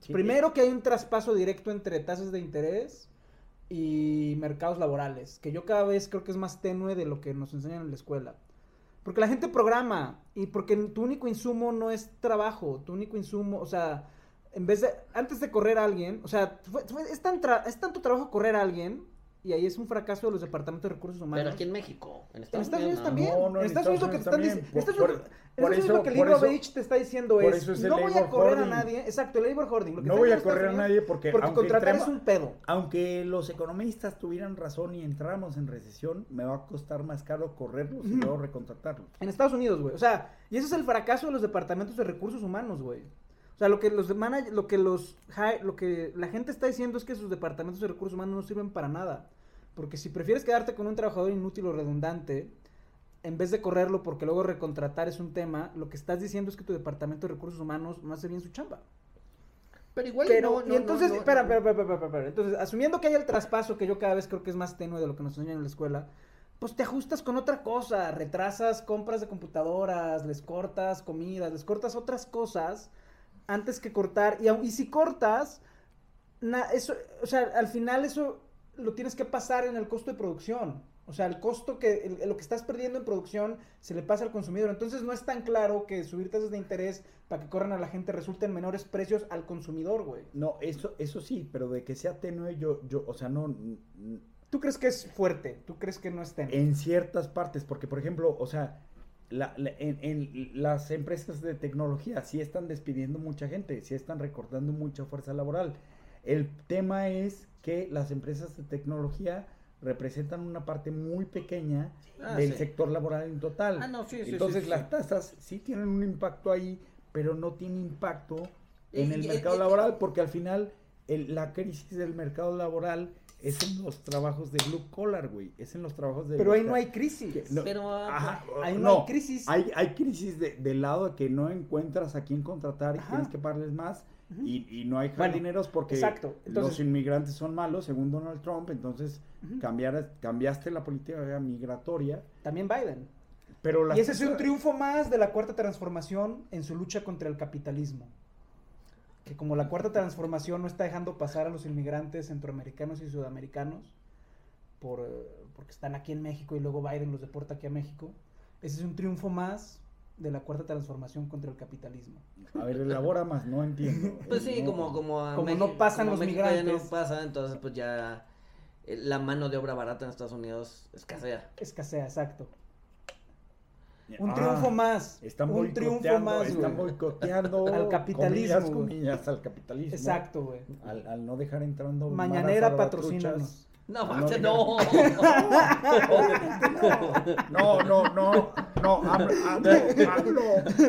[SPEAKER 2] Sí,
[SPEAKER 3] primero que hay un traspaso directo entre tasas de interés y mercados laborales, que yo cada vez creo que es más tenue de lo que nos enseñan en la escuela. Porque la gente programa y porque tu único insumo no es trabajo, tu único insumo, o sea, en vez de, antes de correr a alguien, o sea, fue- fue- es, tan tra- es tanto trabajo correr a alguien y ahí es un fracaso de los departamentos de recursos humanos.
[SPEAKER 1] Pero aquí en México, en
[SPEAKER 3] En
[SPEAKER 1] Estados,
[SPEAKER 3] Unidos
[SPEAKER 1] no.
[SPEAKER 3] también.
[SPEAKER 2] No, no,
[SPEAKER 3] en Estados Unidos lo que te están diciendo.
[SPEAKER 2] Por- eso-
[SPEAKER 3] lo que el libro Beach te está diciendo es, no voy a correr
[SPEAKER 2] hoarding.
[SPEAKER 3] a nadie. Exacto, el labor hoarding. Lo que
[SPEAKER 2] No
[SPEAKER 3] está
[SPEAKER 2] voy a correr a nadie porque,
[SPEAKER 3] porque
[SPEAKER 2] aunque
[SPEAKER 3] contratar
[SPEAKER 2] entremos-
[SPEAKER 3] es un pedo.
[SPEAKER 2] Aunque los economistas tuvieran razón y entráramos en recesión, me va a costar más caro correrlos y luego recontratarlos.
[SPEAKER 3] En Estados Unidos, güey. O sea, y ese es el fracaso de los departamentos de recursos humanos, güey. O sea, lo que los manag- lo que los lo que la gente está diciendo es que sus departamentos de recursos humanos no sirven para nada. Porque si prefieres quedarte con un trabajador inútil o redundante, en vez de correrlo porque luego recontratar es un tema, lo que estás diciendo es que tu departamento de recursos humanos no hace bien su chamba.
[SPEAKER 1] Pero igual
[SPEAKER 3] Pero,
[SPEAKER 1] no,
[SPEAKER 3] y
[SPEAKER 1] no,
[SPEAKER 3] entonces,
[SPEAKER 1] no, no,
[SPEAKER 3] espera, espera, espera, espera, espera. Entonces, asumiendo que hay el traspaso, que yo cada vez creo que es más tenue de lo que nos enseñan en la escuela, pues te ajustas con otra cosa, retrasas compras de computadoras, les cortas comidas, les cortas otras cosas antes que cortar. Y, y si cortas, na- eso, o sea, al final eso lo tienes que pasar en el costo de producción. O sea, el costo que, el- lo que estás perdiendo en producción se le pasa al consumidor. Entonces no es tan claro que subir tasas de interés para que corran a la gente resulte en menores precios al consumidor, güey.
[SPEAKER 2] No, eso, eso sí, pero de que sea tenue, yo, yo, o sea, no,
[SPEAKER 3] ¿Tú crees que es fuerte? ¿Tú crees que no es tenue?
[SPEAKER 2] en ciertas partes, porque por ejemplo, o sea, la- la- en, en las empresas de tecnología sí están despidiendo mucha gente, sí están recortando mucha fuerza laboral. El tema es que las empresas de tecnología representan una parte muy pequeña
[SPEAKER 1] Ah,
[SPEAKER 2] del
[SPEAKER 1] sí.
[SPEAKER 2] sector laboral en total.
[SPEAKER 1] Ah, no, sí, sí,
[SPEAKER 2] Entonces las tasas sí tienen un impacto ahí, pero no tiene impacto en el mercado laboral, porque al final el- la crisis del mercado laboral es en los trabajos de blue collar, güey, es en los trabajos de...
[SPEAKER 3] Pero ahí no hay crisis.
[SPEAKER 2] que no-
[SPEAKER 1] Pero, ah,
[SPEAKER 2] ajá,
[SPEAKER 3] ahí no,
[SPEAKER 2] no,
[SPEAKER 3] hay crisis.
[SPEAKER 2] Hay, hay crisis de- del lado de que no encuentras a quién contratar y
[SPEAKER 3] Ajá.
[SPEAKER 2] tienes que pagarles más y, y no hay
[SPEAKER 3] Bueno,
[SPEAKER 2] jardineros porque
[SPEAKER 3] exacto. Entonces-
[SPEAKER 2] los inmigrantes son malos, según Donald Trump, entonces cambiar, cambiaste la política migratoria,
[SPEAKER 3] También Biden.
[SPEAKER 2] pero
[SPEAKER 3] Y ese es un triunfo más de la cuarta transformación en su lucha contra el capitalismo. Que como la cuarta transformación no está dejando pasar a los inmigrantes centroamericanos y sudamericanos por, eh, porque están aquí en México y luego Biden los deporta aquí a México, ese es un triunfo más de la cuarta transformación contra el capitalismo.
[SPEAKER 2] A ver, elabora más, no entiendo.
[SPEAKER 1] Pues sí,
[SPEAKER 2] No.
[SPEAKER 1] como, como, a
[SPEAKER 3] Como
[SPEAKER 1] México-
[SPEAKER 3] no pasan
[SPEAKER 1] como
[SPEAKER 3] los
[SPEAKER 1] México ya
[SPEAKER 3] migrantes.
[SPEAKER 1] no pasa, entonces pues ya eh, la mano de obra barata en Estados Unidos escasea.
[SPEAKER 3] Escasea, exacto. Un
[SPEAKER 2] Ah,
[SPEAKER 3] triunfo más.
[SPEAKER 2] Están
[SPEAKER 3] un triunfo más,
[SPEAKER 2] están
[SPEAKER 3] güey.
[SPEAKER 2] boicoteando
[SPEAKER 3] Al capitalismo,
[SPEAKER 2] comillas, comillas, al capitalismo.
[SPEAKER 3] Exacto, güey.
[SPEAKER 2] Al, al no dejar entrando
[SPEAKER 3] Mañanera patrocínanos.
[SPEAKER 1] No,
[SPEAKER 2] No, no.
[SPEAKER 1] no.
[SPEAKER 2] No, no, no, no, hablo, hablo, hablo.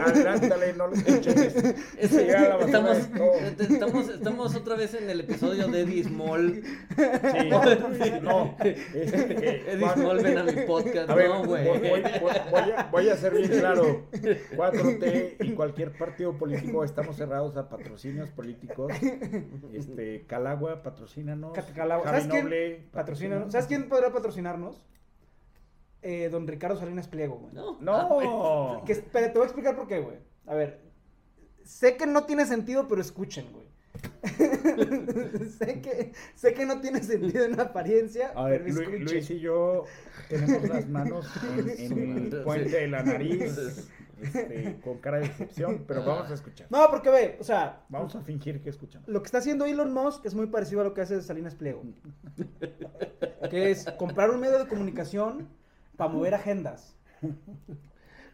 [SPEAKER 2] Adelántale, no lo escuches.
[SPEAKER 1] Estamos,
[SPEAKER 2] es todo.
[SPEAKER 1] estamos, estamos otra vez en el episodio de Eddie Small.
[SPEAKER 2] Sí, no, este,
[SPEAKER 1] Eddie Small, ven a mi podcast.
[SPEAKER 2] A ver,
[SPEAKER 1] no,
[SPEAKER 2] voy,
[SPEAKER 1] güey.
[SPEAKER 2] voy- voy- voy a, voy a ser bien claro. 4T y cualquier partido político estamos cerrados a patrocinios políticos. Este, Calagua, patrocínanos.
[SPEAKER 3] Calagua.
[SPEAKER 2] Javi
[SPEAKER 3] ¿Sabes quién?
[SPEAKER 2] Noble,
[SPEAKER 3] Patrocínanos. ¿Sabes quién podrá patrocinarnos? Eh, don Ricardo Salinas Pliego, güey.
[SPEAKER 1] No.
[SPEAKER 2] No.
[SPEAKER 3] Que, espera, te voy a explicar por qué, güey. A ver, sé que no tiene sentido, pero escuchen, güey. sé, que, sé que no tiene sentido en apariencia,
[SPEAKER 2] A ver,
[SPEAKER 3] pero
[SPEAKER 2] Lu-
[SPEAKER 3] escuchen.
[SPEAKER 2] Luis y yo tenemos las manos en, el puente de la nariz, este, con cara de decepción, pero vamos a escuchar.
[SPEAKER 3] No, porque ve, o sea,
[SPEAKER 2] Vamos a fingir que escuchamos.
[SPEAKER 3] lo que está haciendo Elon Musk es muy parecido a lo que hace Salinas Pliego. que es comprar un medio de comunicación para mover agendas.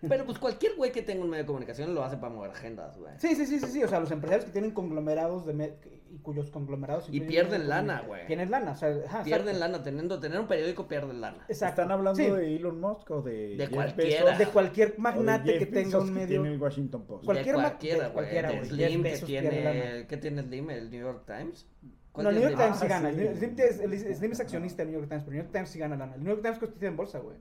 [SPEAKER 1] Pero pues cualquier güey que tenga un medio de comunicación lo hace para mover agendas, güey.
[SPEAKER 3] Sí, sí, sí, sí, sí. O sea, los empresarios que tienen conglomerados de me- y cuyos conglomerados
[SPEAKER 1] Y pierden lana, güey.
[SPEAKER 3] Tienen lana, o sea, ajá,
[SPEAKER 1] Pierden
[SPEAKER 3] exacto.
[SPEAKER 1] lana, teniendo, tener un periódico pierden lana.
[SPEAKER 3] Exacto.
[SPEAKER 2] ¿Están hablando
[SPEAKER 3] Sí,
[SPEAKER 2] de Elon Musk o de,
[SPEAKER 1] De cualquiera.
[SPEAKER 3] De cualquier
[SPEAKER 2] de
[SPEAKER 3] magnate que tenga un
[SPEAKER 2] que
[SPEAKER 3] medio.
[SPEAKER 2] tiene el Washington Post.
[SPEAKER 3] Cualquier
[SPEAKER 1] de cualquiera,
[SPEAKER 3] de
[SPEAKER 1] güey.
[SPEAKER 3] cualquiera,
[SPEAKER 1] De
[SPEAKER 3] güey.
[SPEAKER 1] Slim
[SPEAKER 3] Jeff
[SPEAKER 1] que
[SPEAKER 3] Bezos
[SPEAKER 1] tiene, ¿qué tiene Slim? ¿El New York Times? ¿Cuál
[SPEAKER 3] No, el New York? Times sí
[SPEAKER 2] Ah,
[SPEAKER 3] gana.
[SPEAKER 2] sí.
[SPEAKER 3] El Slim, es, el Slim es accionista del New York Times, pero el New York Times sí gana lana. El New York Times cotiza en bolsa, güey.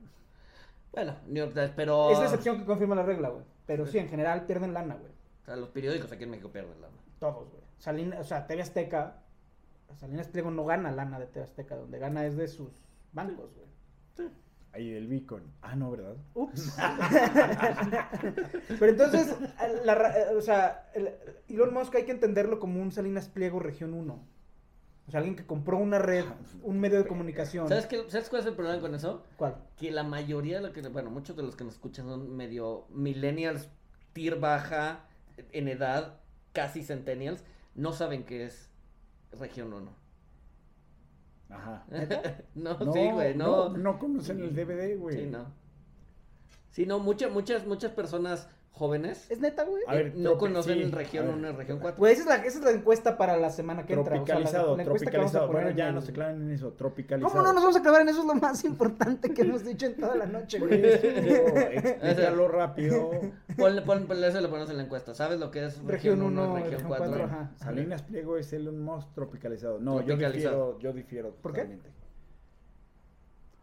[SPEAKER 1] Bueno, New York Times, pero...
[SPEAKER 3] Es la excepción que confirma la regla, güey. Pero sí, en general pierden lana, güey.
[SPEAKER 1] O sea, los periódicos aquí en México pierden lana.
[SPEAKER 3] Todos, güey. Salina, o sea, TV Azteca. Salinas Pliego no gana lana de TV Azteca. Donde gana es de sus bancos, güey.
[SPEAKER 2] Ahí el Beacon. Ah, no, ¿verdad?
[SPEAKER 3] Ups. Pero entonces, la ra- o sea, el- Elon Musk hay que entenderlo como un Salinas Pliego región 1. O sea, alguien que compró una red, un medio de comunicación.
[SPEAKER 1] ¿Sabes, qué, ¿Sabes cuál es el problema con eso?
[SPEAKER 3] ¿Cuál?
[SPEAKER 1] Que la mayoría de lo que, bueno, muchos de los que nos escuchan son medio millennials, tier baja, en edad, casi centennials, no saben qué es región 1.
[SPEAKER 2] Ajá.
[SPEAKER 1] no,
[SPEAKER 2] No,
[SPEAKER 1] sí, güey, no.
[SPEAKER 2] no. No conocen el DVD, güey.
[SPEAKER 1] Sí, no. Sí, no, muchas, muchas, muchas personas jóvenes
[SPEAKER 3] ¿Es neta, güey?
[SPEAKER 2] A ver,
[SPEAKER 1] eh, no conocen
[SPEAKER 2] sí,
[SPEAKER 1] región
[SPEAKER 2] a ver.
[SPEAKER 1] 1 y región 4.
[SPEAKER 3] Güey, esa es, la, esa es la encuesta para la semana que entra. o sea, la-
[SPEAKER 2] Tropicalizado,
[SPEAKER 3] la
[SPEAKER 2] tropicalizado. Bueno,
[SPEAKER 3] en
[SPEAKER 2] ya
[SPEAKER 3] el-
[SPEAKER 2] no se claven en eso, tropicalizado.
[SPEAKER 3] ¿Cómo no nos vamos a clavar en eso? Es lo más importante que hemos dicho en toda la noche, güey.
[SPEAKER 2] eso, explícalo rápido.
[SPEAKER 1] Ponle, ponle, ponle eso lo ponemos en la encuesta. ¿Sabes lo que es
[SPEAKER 3] Región 1,
[SPEAKER 1] y región
[SPEAKER 3] región
[SPEAKER 1] 4?
[SPEAKER 3] 4, ajá.
[SPEAKER 2] Salinas Pliego es Elon Musk tropicalizado. No, yo
[SPEAKER 1] Tropicalizado.
[SPEAKER 2] difiero, yo difiero
[SPEAKER 3] ¿Por qué?
[SPEAKER 2] totalmente.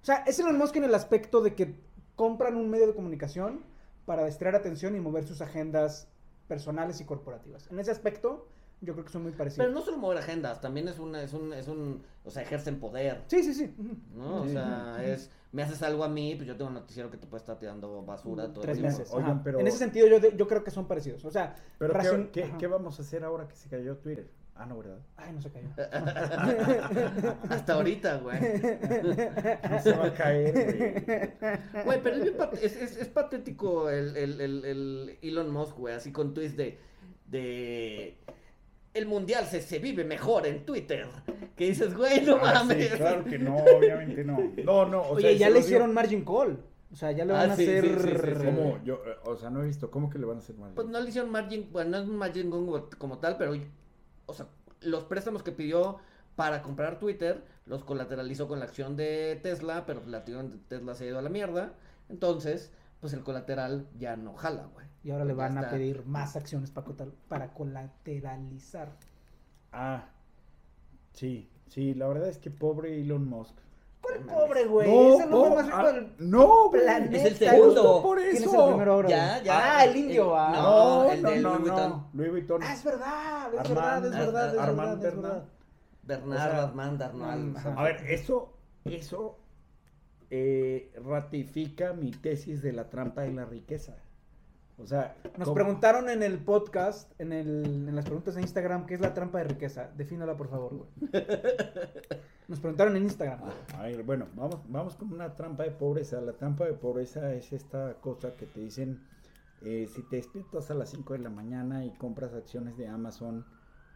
[SPEAKER 3] O sea, es Elon Musk en el aspecto de que compran un medio de comunicación para distraer atención y mover sus agendas personales y corporativas. En ese aspecto, yo creo que son muy parecidos.
[SPEAKER 1] Pero no solo mover agendas, también es una, es un, es un, o sea, ejercen poder,
[SPEAKER 3] Sí, sí, sí.
[SPEAKER 1] O
[SPEAKER 2] Sí.
[SPEAKER 1] sea, es, me haces algo a mí, pues yo tengo un noticiero que te puede estar tirando basura todo
[SPEAKER 3] Tres
[SPEAKER 1] el tiempo.
[SPEAKER 3] meses.
[SPEAKER 2] Oigan, pero-
[SPEAKER 3] En ese sentido, yo, de- yo creo que son parecidos. O sea,
[SPEAKER 2] Pero ¿qué,
[SPEAKER 3] racion-
[SPEAKER 2] qué,
[SPEAKER 3] ajá.
[SPEAKER 2] qué vamos a hacer ahora que se cayó Twitter? Ah, no, ¿verdad?
[SPEAKER 3] Ay, no se cayó.
[SPEAKER 1] Hasta ahorita, güey.
[SPEAKER 2] No se va a caer, güey.
[SPEAKER 1] Güey, pero es, bien pat- es, es- es patético el, el, el, el Elon Musk, güey, así con tweets de, de... El mundial se, se vive mejor en Twitter. Que dices, güey, no
[SPEAKER 2] Ah,
[SPEAKER 1] mames.
[SPEAKER 2] sí, claro que no, obviamente no. No, no, o
[SPEAKER 3] Oye,
[SPEAKER 2] sea,
[SPEAKER 3] ya le
[SPEAKER 2] digo-
[SPEAKER 3] hicieron margin call. O sea, ya le
[SPEAKER 1] Ah,
[SPEAKER 3] van a
[SPEAKER 1] sí,
[SPEAKER 3] hacer...
[SPEAKER 1] sí, sí, sí.
[SPEAKER 2] ¿Cómo? Yo, o sea, no he visto. ¿Cómo que le van a hacer mal?
[SPEAKER 1] Pues no le hicieron margin, bueno, no es un margin como tal, pero, o sea, los préstamos que pidió para comprar Twitter los colateralizó con la acción de Tesla, pero la acción de Tesla se ha ido a la mierda. Entonces, pues el colateral ya no jala, güey.
[SPEAKER 3] Y ahora le van a pedir más acciones para colateralizar.
[SPEAKER 2] Ah, sí, sí, la verdad es que pobre Elon Musk.
[SPEAKER 3] ¿Cuál
[SPEAKER 1] No
[SPEAKER 3] pobre, güey?
[SPEAKER 2] No,
[SPEAKER 3] es el hombre
[SPEAKER 2] po-
[SPEAKER 3] más rico del
[SPEAKER 2] no,
[SPEAKER 3] planeta.
[SPEAKER 1] Es el segundo.
[SPEAKER 2] Por
[SPEAKER 3] ¿Quién es
[SPEAKER 2] eso.
[SPEAKER 3] el primero ahora?
[SPEAKER 1] Ya, ya.
[SPEAKER 3] Ah, el indio, ah.
[SPEAKER 1] no,
[SPEAKER 2] No,
[SPEAKER 1] el
[SPEAKER 2] no,
[SPEAKER 1] de
[SPEAKER 2] no,
[SPEAKER 1] Louis Vuitton.
[SPEAKER 2] no. Louis Vuitton.
[SPEAKER 3] Ah, es verdad, es
[SPEAKER 2] Armand-
[SPEAKER 3] verdad, es verdad, es
[SPEAKER 2] Armand
[SPEAKER 3] verdad, es
[SPEAKER 2] Bernard.
[SPEAKER 3] verdad.
[SPEAKER 1] Bernard, Armand, Arnold.
[SPEAKER 2] A ver, eso, eso eh, ratifica mi tesis de la trampa de la riqueza. O sea,
[SPEAKER 3] Nos
[SPEAKER 2] ¿cómo?
[SPEAKER 3] preguntaron en el podcast, en, el, en las preguntas de Instagram, ¿qué es la trampa de riqueza? Defínala, por favor, güey. Nos preguntaron en Instagram.
[SPEAKER 2] A ver, bueno, vamos, vamos con una trampa de pobreza. La trampa de pobreza es esta cosa que te dicen, eh, si te despiertas a las 5 de la mañana y compras acciones de Amazon,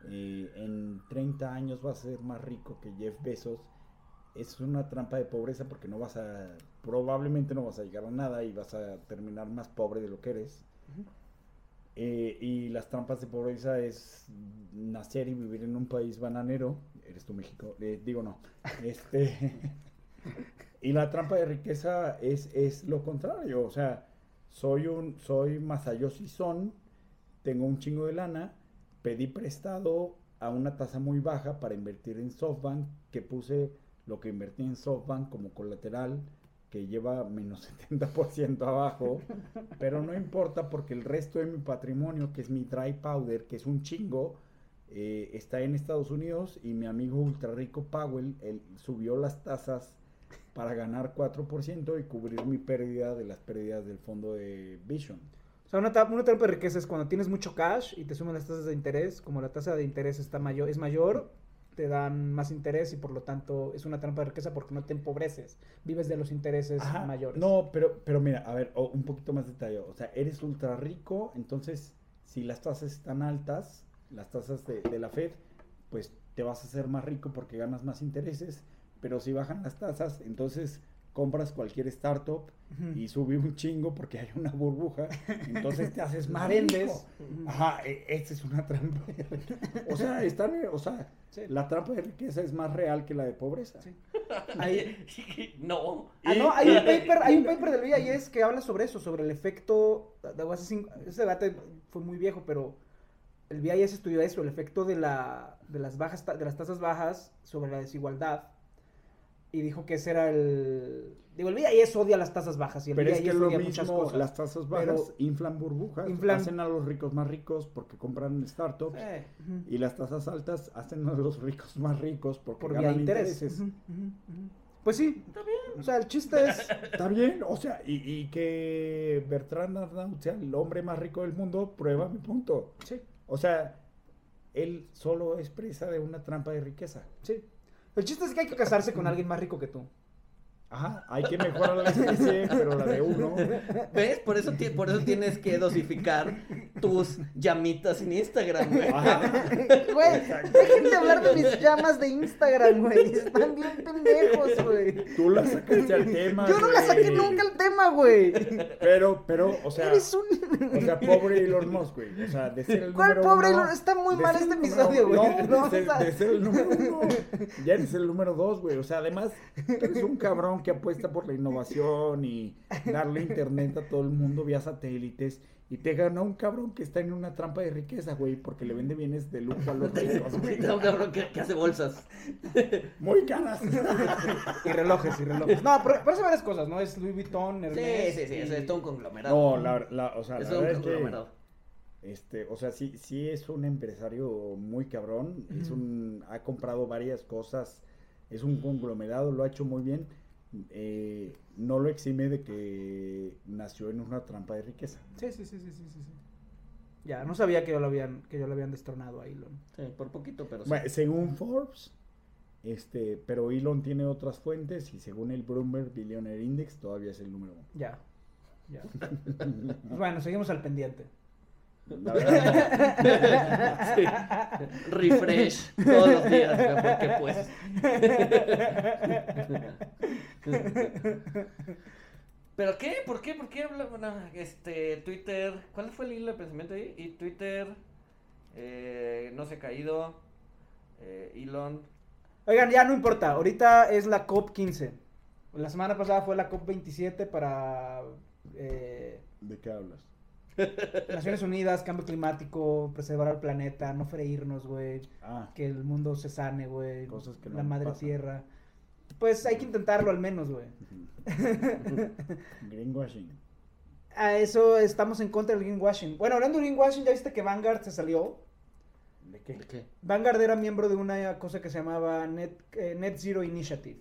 [SPEAKER 2] eh, en 30 años vas a ser más rico que Jeff Bezos. Es una trampa de pobreza porque no vas a, probablemente no vas a llegar a nada y vas a terminar más pobre de lo que eres. Eh, y las trampas de pobreza es nacer y vivir en un país bananero. Eres tú México. Eh, digo no. Este. y la trampa de riqueza es, es lo contrario. O sea, soy un soy Masayoshi Son, tengo un chingo de lana, pedí prestado a una tasa muy baja para invertir en SoftBank, que puse lo que invertí en SoftBank como colateral, lleva menos 70% abajo, pero no importa porque el resto de mi patrimonio, que es mi dry powder, que es un chingo, eh, está en Estados Unidos y mi amigo ultra rico Powell subió las tasas para ganar 4% y cubrir mi pérdida de las pérdidas del fondo de Vision.
[SPEAKER 3] O sea, una, una trampa de riqueza es cuando tienes mucho cash y te suman las tasas de interés. Como la tasa de interés está mayor, es mayor, te dan más interés y por lo tanto es una trampa de riqueza porque no te empobreces. Vives de los intereses
[SPEAKER 2] Ajá,
[SPEAKER 3] mayores.
[SPEAKER 2] No, pero, pero mira, a ver, un poquito más detallado. O sea, eres ultra rico, entonces si las tasas están altas, las tasas de, de la Fed, pues te vas a hacer más rico porque ganas más intereses, pero si bajan las tasas, entonces compras cualquier startup y sube un chingo porque hay una burbuja, entonces te haces más
[SPEAKER 3] Vendes.
[SPEAKER 2] Ajá, e- esta es una trampa. de riqueza. O sea, están, o sea,
[SPEAKER 3] Sí.
[SPEAKER 2] la trampa de riqueza es más real que la de pobreza.
[SPEAKER 3] Sí. Ahí-
[SPEAKER 1] no.
[SPEAKER 3] Ah, no, hay un paper, hay un paper del VIS que habla sobre eso, sobre el efecto, de hace cinco- ese debate fue muy viejo, pero el VIS estudió eso, el efecto de, la, de, las bajas, ta- de las tasas bajas sobre la desigualdad, y dijo que ese era el... Digo, el VIS odia las tasas bajas, y el
[SPEAKER 2] Pero es que lo
[SPEAKER 3] odia muchas
[SPEAKER 2] mismo,
[SPEAKER 3] cosas.
[SPEAKER 2] las tasas bajas
[SPEAKER 3] pero-
[SPEAKER 2] inflan burbujas,
[SPEAKER 3] Inflan-
[SPEAKER 2] hacen a los ricos más ricos porque compran startups
[SPEAKER 3] Eh,
[SPEAKER 2] y las tasas altas hacen a los ricos más ricos porque
[SPEAKER 3] por
[SPEAKER 2] ganan
[SPEAKER 3] interés.
[SPEAKER 2] intereses.
[SPEAKER 3] Pues sí, está bien. O sea, el chiste es...
[SPEAKER 2] Está bien, o sea, y, y que Bertrand Arnault sea el hombre más rico del mundo, prueba mi punto.
[SPEAKER 3] Sí,
[SPEAKER 2] O sea, él solo es presa de una trampa de riqueza.
[SPEAKER 3] sí. El chiste es que hay que casarse con alguien más rico que tú.
[SPEAKER 2] Ajá, hay que mejorar la especie, pero la de uno.
[SPEAKER 1] ¿Ves? Por eso, por eso tienes que dosificar tus llamitas en Instagram, güey.
[SPEAKER 2] Ajá.
[SPEAKER 3] Güey, dejen de hablar de mis llamas de Instagram, güey. Están bien pendejos, güey.
[SPEAKER 2] Tú la sacaste al tema.
[SPEAKER 3] Yo no la saqué nunca el tema, güey.
[SPEAKER 2] Pero, pero, o sea.
[SPEAKER 3] Eres un.
[SPEAKER 2] O sea, pobre Elon Musk, güey. O sea, de ser el
[SPEAKER 3] ¿Cuál
[SPEAKER 2] número
[SPEAKER 3] pobre
[SPEAKER 2] uno-
[SPEAKER 3] Elon? Está muy mal este episodio, güey.
[SPEAKER 2] No,
[SPEAKER 3] No,
[SPEAKER 2] de, ser,
[SPEAKER 3] o sea-
[SPEAKER 2] de ser el número uno. Ya eres el número dos, güey. O sea, además, tú eres un cabrón que apuesta por la innovación y darle internet a todo el mundo vía satélites. Y te gana un cabrón que está en una trampa de riqueza, güey, porque le vende bienes de lujo a los ricos, güey.
[SPEAKER 1] No, cabrón, que, que hace bolsas.
[SPEAKER 2] Muy caras.
[SPEAKER 3] Y relojes, y relojes. No, pero, pero hace varias cosas, ¿no? Es Louis Vuitton,
[SPEAKER 1] Sí,
[SPEAKER 3] Hermes.
[SPEAKER 1] sí, sí,
[SPEAKER 3] y-
[SPEAKER 1] eso es todo un conglomerado.
[SPEAKER 2] No, la, la, o sea,
[SPEAKER 1] es
[SPEAKER 2] la
[SPEAKER 1] todo un
[SPEAKER 2] verdad es que,
[SPEAKER 1] conglomerado.
[SPEAKER 2] este, o sea, sí, sí es un empresario muy cabrón, es un, ha comprado varias cosas, es un conglomerado, lo ha hecho muy bien, eh, no lo exime de que nació en una trampa de riqueza.
[SPEAKER 3] Sí, sí, sí, sí, sí, sí. sí. Ya, no sabía que yo lo habían, que yo lo habían destronado a Elon.
[SPEAKER 1] Sí, por poquito, pero sí.
[SPEAKER 2] Bueno, según Forbes, este, pero Elon tiene otras fuentes y según el Bloomberg Billionaire Index todavía es el número uno.
[SPEAKER 3] Ya. Ya. bueno, seguimos al pendiente.
[SPEAKER 2] La verdad,
[SPEAKER 1] Sí. Refresh todos los días, porque pues. ¿Pero qué? ¿Por qué? ¿Por qué habla? Bueno, este, Twitter. ¿Cuál fue el hilo de pensamiento ahí? Y Twitter. eh, no se ha caído. eh, Elon.
[SPEAKER 3] Oigan, ya no importa. Ahorita es la COP 15. La semana pasada fue la COP 27 para eh,
[SPEAKER 2] ¿De qué hablas?
[SPEAKER 3] Naciones Unidas, cambio climático, preservar al planeta, no freírnos, güey.
[SPEAKER 2] Ah,
[SPEAKER 3] Que el mundo se sane, güey.
[SPEAKER 2] Cosas que
[SPEAKER 3] La madre
[SPEAKER 2] pasan.
[SPEAKER 3] tierra. Pues hay que intentarlo al menos, güey.
[SPEAKER 2] greenwashing.
[SPEAKER 3] A eso estamos en contra del greenwashing. Bueno, hablando de greenwashing, ya viste que Vanguard se salió.
[SPEAKER 2] ¿De qué?
[SPEAKER 1] ¿De qué?
[SPEAKER 3] Vanguard era miembro de una cosa que se llamaba Net, eh, Net Zero Initiative,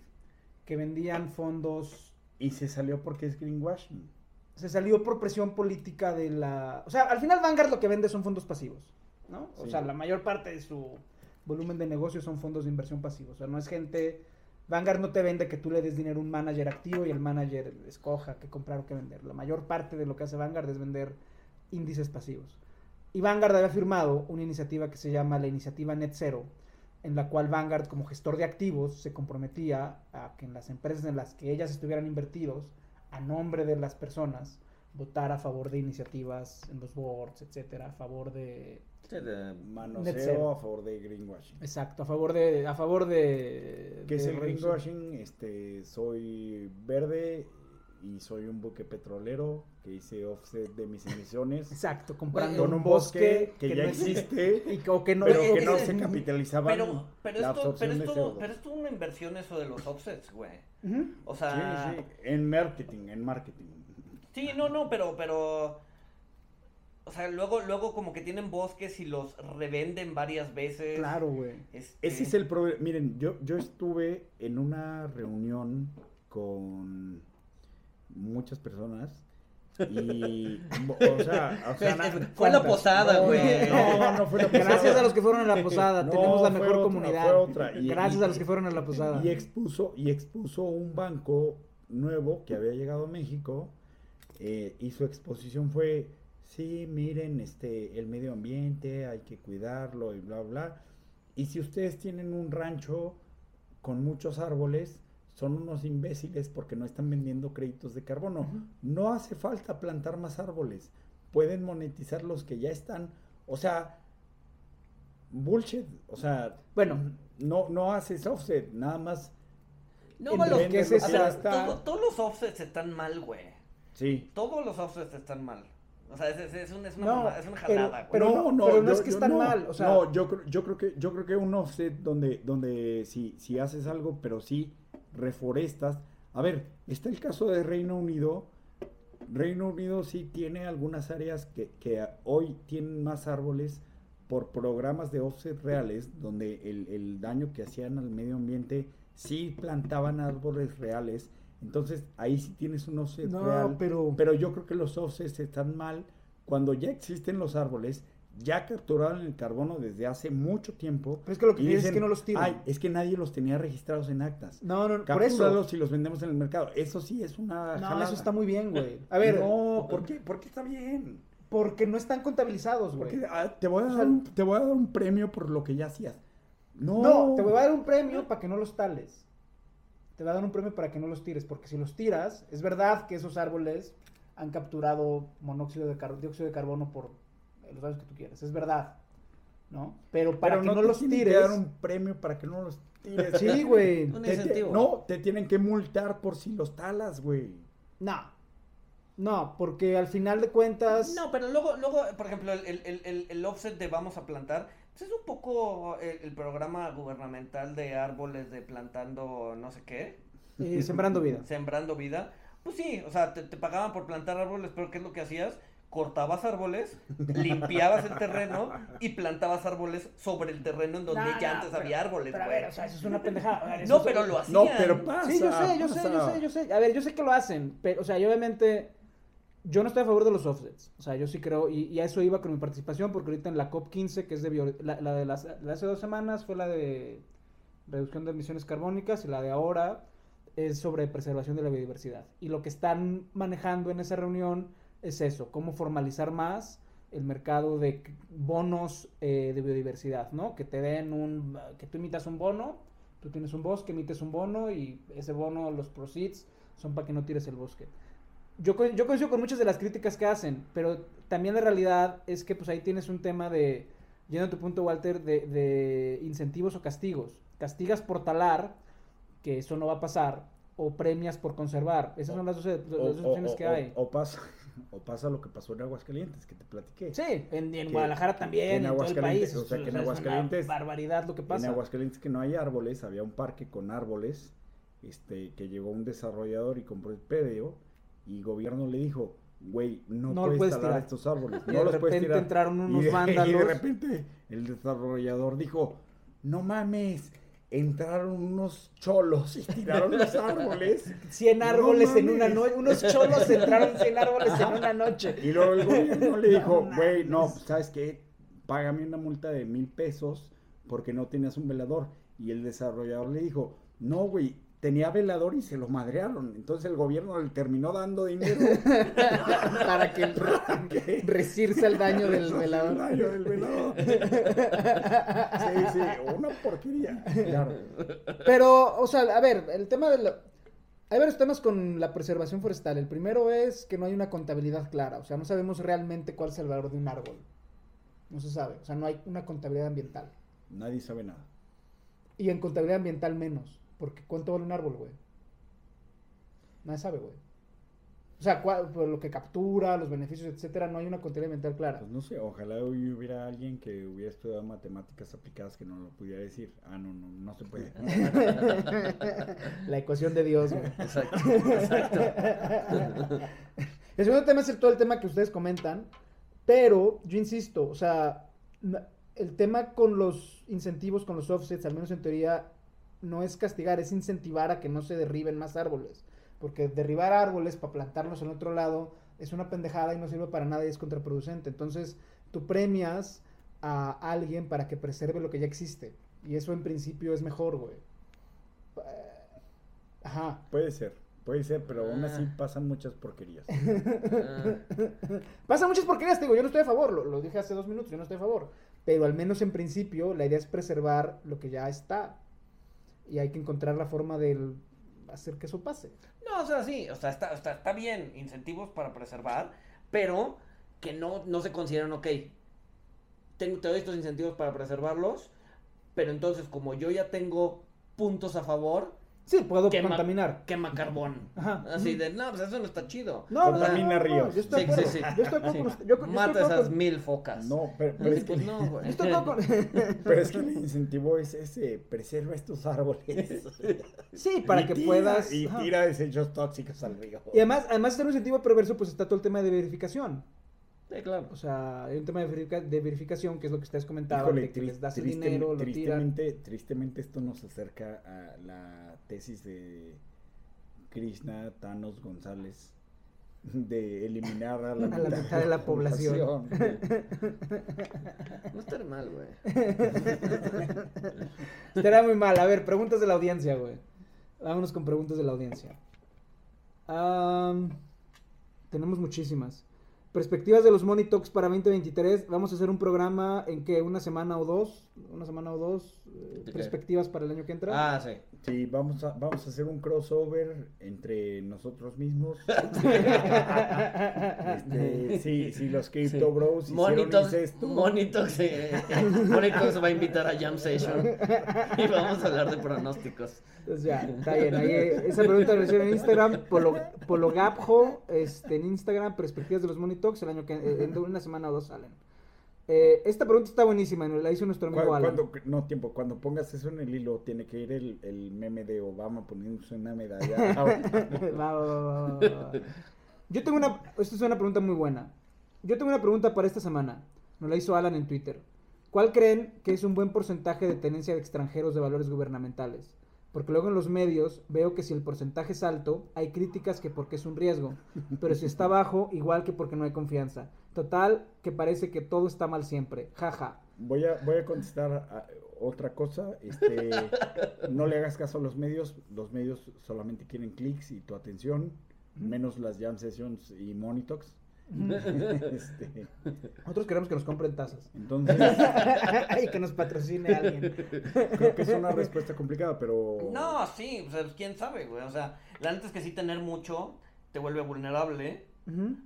[SPEAKER 3] que vendían fondos.
[SPEAKER 2] Y se salió porque es greenwashing.
[SPEAKER 3] se salió por presión política de la... O sea, al final Vanguard lo que vende son fondos pasivos, ¿no? O sea, la mayor parte de su volumen de negocio son fondos de inversión pasivos. O sea, no es gente... Vanguard no te vende que tú le des dinero a un manager activo y el manager escoja qué comprar o qué vender. La mayor parte de lo que hace Vanguard es vender índices pasivos. Y Vanguard había firmado una iniciativa que se llama la iniciativa Net Zero, en la cual Vanguard como gestor de activos se comprometía a que en las empresas en las que ellas estuvieran invertidos, a nombre de las personas, votar a favor de iniciativas en los boards, etcétera, a favor de
[SPEAKER 1] Sí, de-
[SPEAKER 2] Manoseo a favor de greenwashing.
[SPEAKER 3] exacto, a favor de a favor de
[SPEAKER 2] ¿Qué es el greenwashing? Este, soy verde y soy un buque petrolero que hice offset de mis emisiones
[SPEAKER 3] Exacto, comprando
[SPEAKER 2] con
[SPEAKER 3] un
[SPEAKER 2] un
[SPEAKER 3] bosque,
[SPEAKER 2] bosque que, ya
[SPEAKER 3] no
[SPEAKER 2] existe,
[SPEAKER 3] y que, o que no,
[SPEAKER 2] pero
[SPEAKER 3] o
[SPEAKER 2] que
[SPEAKER 3] que-
[SPEAKER 2] no
[SPEAKER 1] es-
[SPEAKER 2] se capitalizaba
[SPEAKER 1] Pero, pero,
[SPEAKER 2] la
[SPEAKER 1] es todo, pero, es
[SPEAKER 2] de
[SPEAKER 1] todo,
[SPEAKER 2] CO2.
[SPEAKER 1] pero es toda una inversión eso de los offsets, güey.
[SPEAKER 3] Ujú.
[SPEAKER 1] O sea,
[SPEAKER 2] Sí, sí, en marketing, en marketing.
[SPEAKER 1] Sí, no, no, pero, pero, o sea, luego, luego como que tienen bosques y los revenden varias veces.
[SPEAKER 3] Claro, güey.
[SPEAKER 1] Este,
[SPEAKER 2] Ese es el problema. Miren, yo, yo estuve en una reunión con muchas personas y, o sea, o sea, na-
[SPEAKER 1] fue la posada,
[SPEAKER 2] No,
[SPEAKER 1] güey.
[SPEAKER 2] No, no fue la posada.
[SPEAKER 3] Gracias a los que fueron a la posada,
[SPEAKER 2] No,
[SPEAKER 3] tenemos la mejor
[SPEAKER 2] otra,
[SPEAKER 3] comunidad.
[SPEAKER 2] fue otra. Y-
[SPEAKER 3] Gracias
[SPEAKER 2] y-
[SPEAKER 3] a los que fueron a la posada.
[SPEAKER 2] Y expuso, y expuso un banco nuevo que había llegado a México eh, y su exposición fue, sí, miren, este, el medio ambiente, hay que cuidarlo y bla, bla. Y si ustedes tienen un rancho con muchos árboles, son unos imbéciles porque no están vendiendo créditos de carbono. No hace falta plantar más árboles. Pueden monetizar los que ya están. O sea, bullshit. O sea,
[SPEAKER 3] Bueno,
[SPEAKER 2] no, no haces offset, nada más.
[SPEAKER 1] No, los,
[SPEAKER 3] lo que
[SPEAKER 1] todo- todos los offsets están mal, güey.
[SPEAKER 2] Sí.
[SPEAKER 1] Todos los offsets están mal. O sea, es, es, es, un- es una,
[SPEAKER 3] No,
[SPEAKER 1] es una
[SPEAKER 3] pero-
[SPEAKER 1] jalada, güey.
[SPEAKER 3] pero no- pero no es que están
[SPEAKER 2] no,
[SPEAKER 3] mal, o sea-
[SPEAKER 2] no, yo creo, yo creo que, yo creo que un offset donde, donde si, si haces algo, pero sí reforestas. A ver, está el caso de Reino Unido. Reino Unido sí tiene algunas áreas que, que hoy tienen más árboles por programas de offset reales, donde el, el daño que hacían al medio ambiente sí plantaban árboles reales. Entonces ahí sí tienes un offset
[SPEAKER 3] no,
[SPEAKER 2] real.
[SPEAKER 3] pero,
[SPEAKER 2] Pero yo creo que los offsets están mal cuando ya existen los árboles, ya capturaron el carbono desde hace mucho tiempo.
[SPEAKER 3] pero es que lo que quieres es
[SPEAKER 2] dicen,
[SPEAKER 3] que no los tiren.
[SPEAKER 2] Ay, es que nadie los tenía registrados en actas.
[SPEAKER 3] no, no, por eso.
[SPEAKER 2] Y los vendemos en el mercado. Eso sí es una
[SPEAKER 3] No,
[SPEAKER 2] jalada.
[SPEAKER 3] eso está muy bien, güey. A ver,
[SPEAKER 2] No, ¿por qué? ¿Por qué está bien?
[SPEAKER 3] porque no están contabilizados, güey.
[SPEAKER 2] Porque ah, te, voy a dar un, te voy a dar un premio por lo que ya hacías. No,
[SPEAKER 3] No, te voy a dar un premio para que no los tales. Te voy a dar un premio para que no los tires, porque si los tiras, es verdad que esos árboles han capturado monóxido de car- dióxido de carbono por los años que tú quieras, es verdad, ¿no? Pero para
[SPEAKER 2] Pero
[SPEAKER 3] que no,
[SPEAKER 2] te
[SPEAKER 3] los tires,
[SPEAKER 2] dar un premio para que no los tires.
[SPEAKER 3] sí, güey,
[SPEAKER 1] Un
[SPEAKER 2] Te- te-
[SPEAKER 1] incentivo.
[SPEAKER 2] no, te tienen que multar por si los talas, güey.
[SPEAKER 3] no, no, porque al final de cuentas,
[SPEAKER 1] No, pero luego, luego por ejemplo, el, el, el- el, offset de vamos a plantar, es un poco el, el programa gubernamental de árboles de plantando no sé qué,
[SPEAKER 3] eh, sembrando vida.
[SPEAKER 1] sembrando vida. Pues sí, o sea, te, te pagaban por plantar árboles, pero ¿qué es lo que hacías? Cortabas árboles, limpiabas el terreno y plantabas árboles sobre el terreno en donde
[SPEAKER 3] No,
[SPEAKER 1] ya
[SPEAKER 3] no,
[SPEAKER 1] antes
[SPEAKER 3] pero-
[SPEAKER 1] había árboles,
[SPEAKER 3] Pero a ver, o sea, eso es una pendejada. Ver,
[SPEAKER 1] No,
[SPEAKER 3] es-
[SPEAKER 1] pero lo hacían.
[SPEAKER 2] No, pero pasa.
[SPEAKER 3] Sí, yo sé, yo sé, yo sé, yo sé. A ver, yo sé que lo hacen, pero, o sea, yo obviamente, yo no estoy a favor de los offsets. O sea, yo sí creo, y, a eso iba con mi participación, porque ahorita en la COP15, que es de la, la de las la hace dos semanas fue la de reducción de emisiones carbónicas, y la de ahora es sobre preservación de la biodiversidad. Y lo que están manejando en esa reunión es eso, cómo formalizar más el mercado de bonos eh, de biodiversidad, ¿no? Que te den un, que tú emitas un bono, tú tienes un bosque, emites un bono y ese bono, los proceeds, son para que no tires el bosque. Yo, yo coincido con muchas de las críticas que hacen, pero también la realidad es que pues ahí tienes un tema de, yendo a tu punto Walter, de, de incentivos o castigos. Castigas por talar, que eso no va a pasar, o premias por conservar. Esas son las dos, las dos opciones
[SPEAKER 2] o-
[SPEAKER 3] que hay.
[SPEAKER 2] o pasa, o pasa lo que pasó en Aguascalientes, que te platiqué.
[SPEAKER 3] Sí, en, en
[SPEAKER 2] que-
[SPEAKER 3] Guadalajara también, en,
[SPEAKER 2] en
[SPEAKER 3] todo el
[SPEAKER 2] Aguascalientes,
[SPEAKER 3] país.
[SPEAKER 2] o sea, que en
[SPEAKER 3] es una
[SPEAKER 2] Aguascalientes-
[SPEAKER 3] barbaridad lo que
[SPEAKER 2] En
[SPEAKER 3] pasa.
[SPEAKER 2] Aguascalientes que no hay árboles, había un parque con árboles, este, que llegó un desarrollador y compró el predio, y gobierno le dijo, güey, no, puedes,
[SPEAKER 3] puedes
[SPEAKER 2] talar
[SPEAKER 3] tirar".
[SPEAKER 2] estos árboles,
[SPEAKER 3] Y
[SPEAKER 2] no
[SPEAKER 3] de
[SPEAKER 2] los puedes
[SPEAKER 3] repente
[SPEAKER 2] tirar.
[SPEAKER 3] entraron unos
[SPEAKER 2] y de,
[SPEAKER 3] vándalos.
[SPEAKER 2] Y de repente el desarrollador dijo, no mames, entraron unos cholos y tiraron los árboles.
[SPEAKER 3] 100 árboles
[SPEAKER 2] No
[SPEAKER 3] en una noche. Unos cholos entraron 100 árboles en una noche.
[SPEAKER 2] Y luego el gobierno le dijo, güey, no. ¿sabes qué? Págame una multa de mil pesos porque no tenías un velador. Y el desarrollador le dijo, no, güey, tenía velador y se lo madrearon. Entonces el gobierno le terminó dando dinero.
[SPEAKER 3] Para que resirse el daño del velador.
[SPEAKER 2] El daño del velador. Sí, sí, una porquería. Claro.
[SPEAKER 3] Pero, o sea, a ver, el tema de la... Hay varios temas con la preservación forestal. El primero es que no hay una contabilidad clara. O sea, no sabemos realmente cuál es el valor de un árbol. No se sabe. O sea, no hay una contabilidad ambiental.
[SPEAKER 2] Nadie sabe nada.
[SPEAKER 3] Y en contabilidad ambiental menos. Porque ¿cuánto vale un árbol, güey? Nadie sabe, güey. O sea, cuál- por lo que captura, los beneficios, etcétera, no hay una contabilidad ambiental clara.
[SPEAKER 2] Pues no sé, ojalá hoy hubiera alguien que hubiera estudiado matemáticas aplicadas que no lo pudiera decir. Ah, no, no, no se puede.
[SPEAKER 3] La ecuación de Dios, güey.
[SPEAKER 1] Exacto, exacto.
[SPEAKER 3] El segundo tema es el- todo el tema que ustedes comentan, pero yo insisto, o sea, el tema con los incentivos, con los offsets, al menos en teoría, no es castigar, es incentivar a que no se derriben más árboles. Porque derribar árboles para plantarlos en otro lado es una pendejada y no sirve para nada y es contraproducente. Entonces, tú premias a alguien para que preserve lo que ya existe. Y eso en principio es mejor, güey. Eh, Ajá.
[SPEAKER 2] Puede ser, puede ser, pero aún así
[SPEAKER 1] Ah.
[SPEAKER 2] pasan muchas porquerías.
[SPEAKER 1] Ah,
[SPEAKER 3] Pasa muchas porquerías, te digo, yo no estoy a favor, lo, lo dije hace dos minutos, yo no estoy a favor. Pero al menos en principio la idea es preservar lo que ya está. Y hay que encontrar la forma de hacer que eso pase.
[SPEAKER 1] No, o sea, sí, o sea, está, está, está bien, incentivos para preservar, pero que no, no se consideran, ok, tengo, te doy estos incentivos para preservarlos, pero entonces como yo ya tengo puntos a favor,
[SPEAKER 3] Sí, puedo
[SPEAKER 1] Quema-
[SPEAKER 3] contaminar.
[SPEAKER 1] quema carbón.
[SPEAKER 3] Ajá.
[SPEAKER 1] Así de, no, pues eso no está chido.
[SPEAKER 3] No, no,
[SPEAKER 2] Contamina ríos.
[SPEAKER 3] Yo estoy
[SPEAKER 1] Sí, sí, sí.
[SPEAKER 3] Yo estoy con usted. Yo, yo
[SPEAKER 1] Mata
[SPEAKER 3] estoy
[SPEAKER 1] esas
[SPEAKER 3] con-
[SPEAKER 1] mil focas.
[SPEAKER 2] No, pero, es que,
[SPEAKER 1] pues no, güey.
[SPEAKER 3] estoy con-
[SPEAKER 2] pero es que el incentivo es ese, preserva estos árboles.
[SPEAKER 3] Sí, para
[SPEAKER 2] Y
[SPEAKER 3] que
[SPEAKER 2] tira-
[SPEAKER 3] puedas.
[SPEAKER 2] Y
[SPEAKER 3] ajá.
[SPEAKER 2] tira desechos tóxicos al río.
[SPEAKER 3] Y además, además de ser un incentivo perverso, pues está todo el tema de verificación.
[SPEAKER 1] Sí, claro.
[SPEAKER 3] O sea, hay un tema de, verifica- de verificación, que es lo que ustedes comentaban,
[SPEAKER 2] Híjole,
[SPEAKER 3] de que les das el
[SPEAKER 2] triste-
[SPEAKER 3] dinero, lo tiran.
[SPEAKER 2] tristemente, tristemente esto nos acerca a la tesis de Krishna Thanos González de eliminar a la,
[SPEAKER 3] A la mitad de la población.
[SPEAKER 1] No está mal, güey.
[SPEAKER 3] Estaría muy mal. A ver, preguntas de la audiencia, güey. Vámonos con preguntas de la audiencia. Tenemos muchísimas. Perspectivas de los Money Talks para 2023. Vamos a hacer un programa en que una semana o dos, una semana o dos, eh, perspectivas para el año que entra.
[SPEAKER 1] Ah, sí.
[SPEAKER 2] Sí, vamos a, vamos a hacer un crossover entre nosotros mismos. Este, sí, sí, los Crypto Bros
[SPEAKER 1] Monitox,
[SPEAKER 2] incesto.
[SPEAKER 1] Monitox, eh, Monitox va a invitar a Jam Session y vamos a hablar de pronósticos.
[SPEAKER 3] Entonces ya, está bien. Ahí, eh, esa pregunta la hicieron en Instagram, Polo, Pologapjo, este, en Instagram, perspectivas de los Talks, el año que eh, en una semana o dos salen. Eh, esta pregunta está buenísima, nos la hizo nuestro amigo Alan.
[SPEAKER 2] Cuando, no, tiempo, cuando pongas eso en el hilo, tiene que ir el, el meme de Obama poniéndose una medalla.
[SPEAKER 3] Va, va, va, va. Yo tengo una, esta es una pregunta muy buena. Yo tengo una pregunta para esta semana. Nos la hizo Alan en Twitter. ¿Cuál creen que es un buen porcentaje de tenencia de extranjeros de valores gubernamentales? Porque luego en los medios veo que si el porcentaje es alto, hay críticas que porque es un riesgo. Pero si está bajo, igual que porque no hay confianza. Total, que parece que todo está mal siempre. Jaja.
[SPEAKER 2] Voy a, voy a contestar a- otra cosa. Este, no le hagas caso a los medios. Los medios solamente quieren clics y tu atención, menos las jam sessions y monitox. Este,
[SPEAKER 3] Nosotros queremos que nos compren tazas.
[SPEAKER 2] entonces,
[SPEAKER 3] y que nos patrocine alguien.
[SPEAKER 2] creo que es una respuesta complicada, pero.
[SPEAKER 1] No, sí, o sea, quién sabe, güey. O sea, la neta es que sí tener mucho te vuelve vulnerable.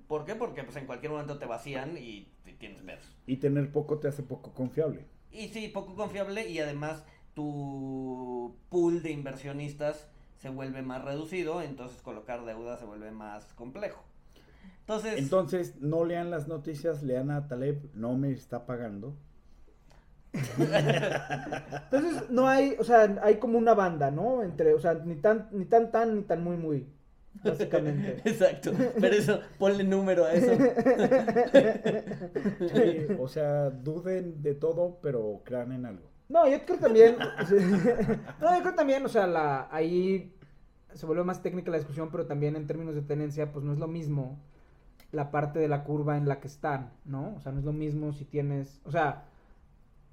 [SPEAKER 1] ¿Por qué? Porque pues en cualquier momento te vacían y, y tienes pedos.
[SPEAKER 2] Y tener poco te hace poco confiable.
[SPEAKER 1] Y sí, poco confiable y además tu pool de inversionistas se vuelve más reducido, entonces colocar deuda se vuelve más complejo. Entonces,
[SPEAKER 2] Entonces, no lean las noticias, lean a Taleb, no me está pagando.
[SPEAKER 3] Entonces, no hay, o sea, hay como una banda, ¿no? Entre, o sea, ni tan, ni tan, tan, ni tan muy, muy, básicamente.
[SPEAKER 1] exacto, pero eso, ponle número a eso.
[SPEAKER 2] Sí, o sea, duden de todo, pero crean en algo.
[SPEAKER 3] No, yo creo también. no, yo creo también, o sea, la, ahí se vuelve más técnica la discusión, pero también en términos de tenencia, pues no es lo mismo la parte de la curva en la que están, ¿no? O sea, no es lo mismo si tienes, o sea,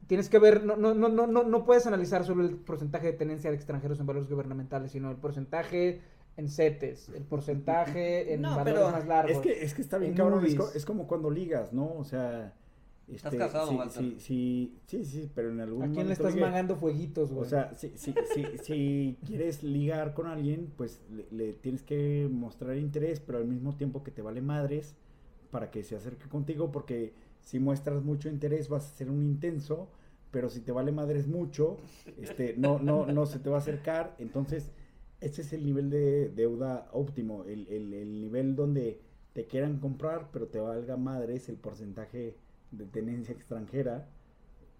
[SPEAKER 3] tienes que ver, no, no, no, no, no puedes analizar solo el porcentaje de tenencia de extranjeros en valores gubernamentales, sino el porcentaje en CETES, el porcentaje en valores más largos.
[SPEAKER 2] Es que, es que está bien, cabrón, es, como cuando ligas, ¿no? O sea...
[SPEAKER 1] ¿Estás este, casado,
[SPEAKER 2] sí, sí, sí, sí, sí, pero en algún
[SPEAKER 3] ¿A quién le estás magando fueguitos, güey?
[SPEAKER 2] O sea, si, si, si, si quieres ligar con alguien, pues le, tienes que mostrar interés, pero al mismo tiempo que te vale madres para que se acerque contigo, porque si muestras mucho interés vas a ser un intenso, pero si te vale madres mucho, este, no, no, no se te va a acercar, entonces ese es el nivel de deuda óptimo, el, el, el nivel donde te quieran comprar, pero te valga madres el porcentaje de tenencia extranjera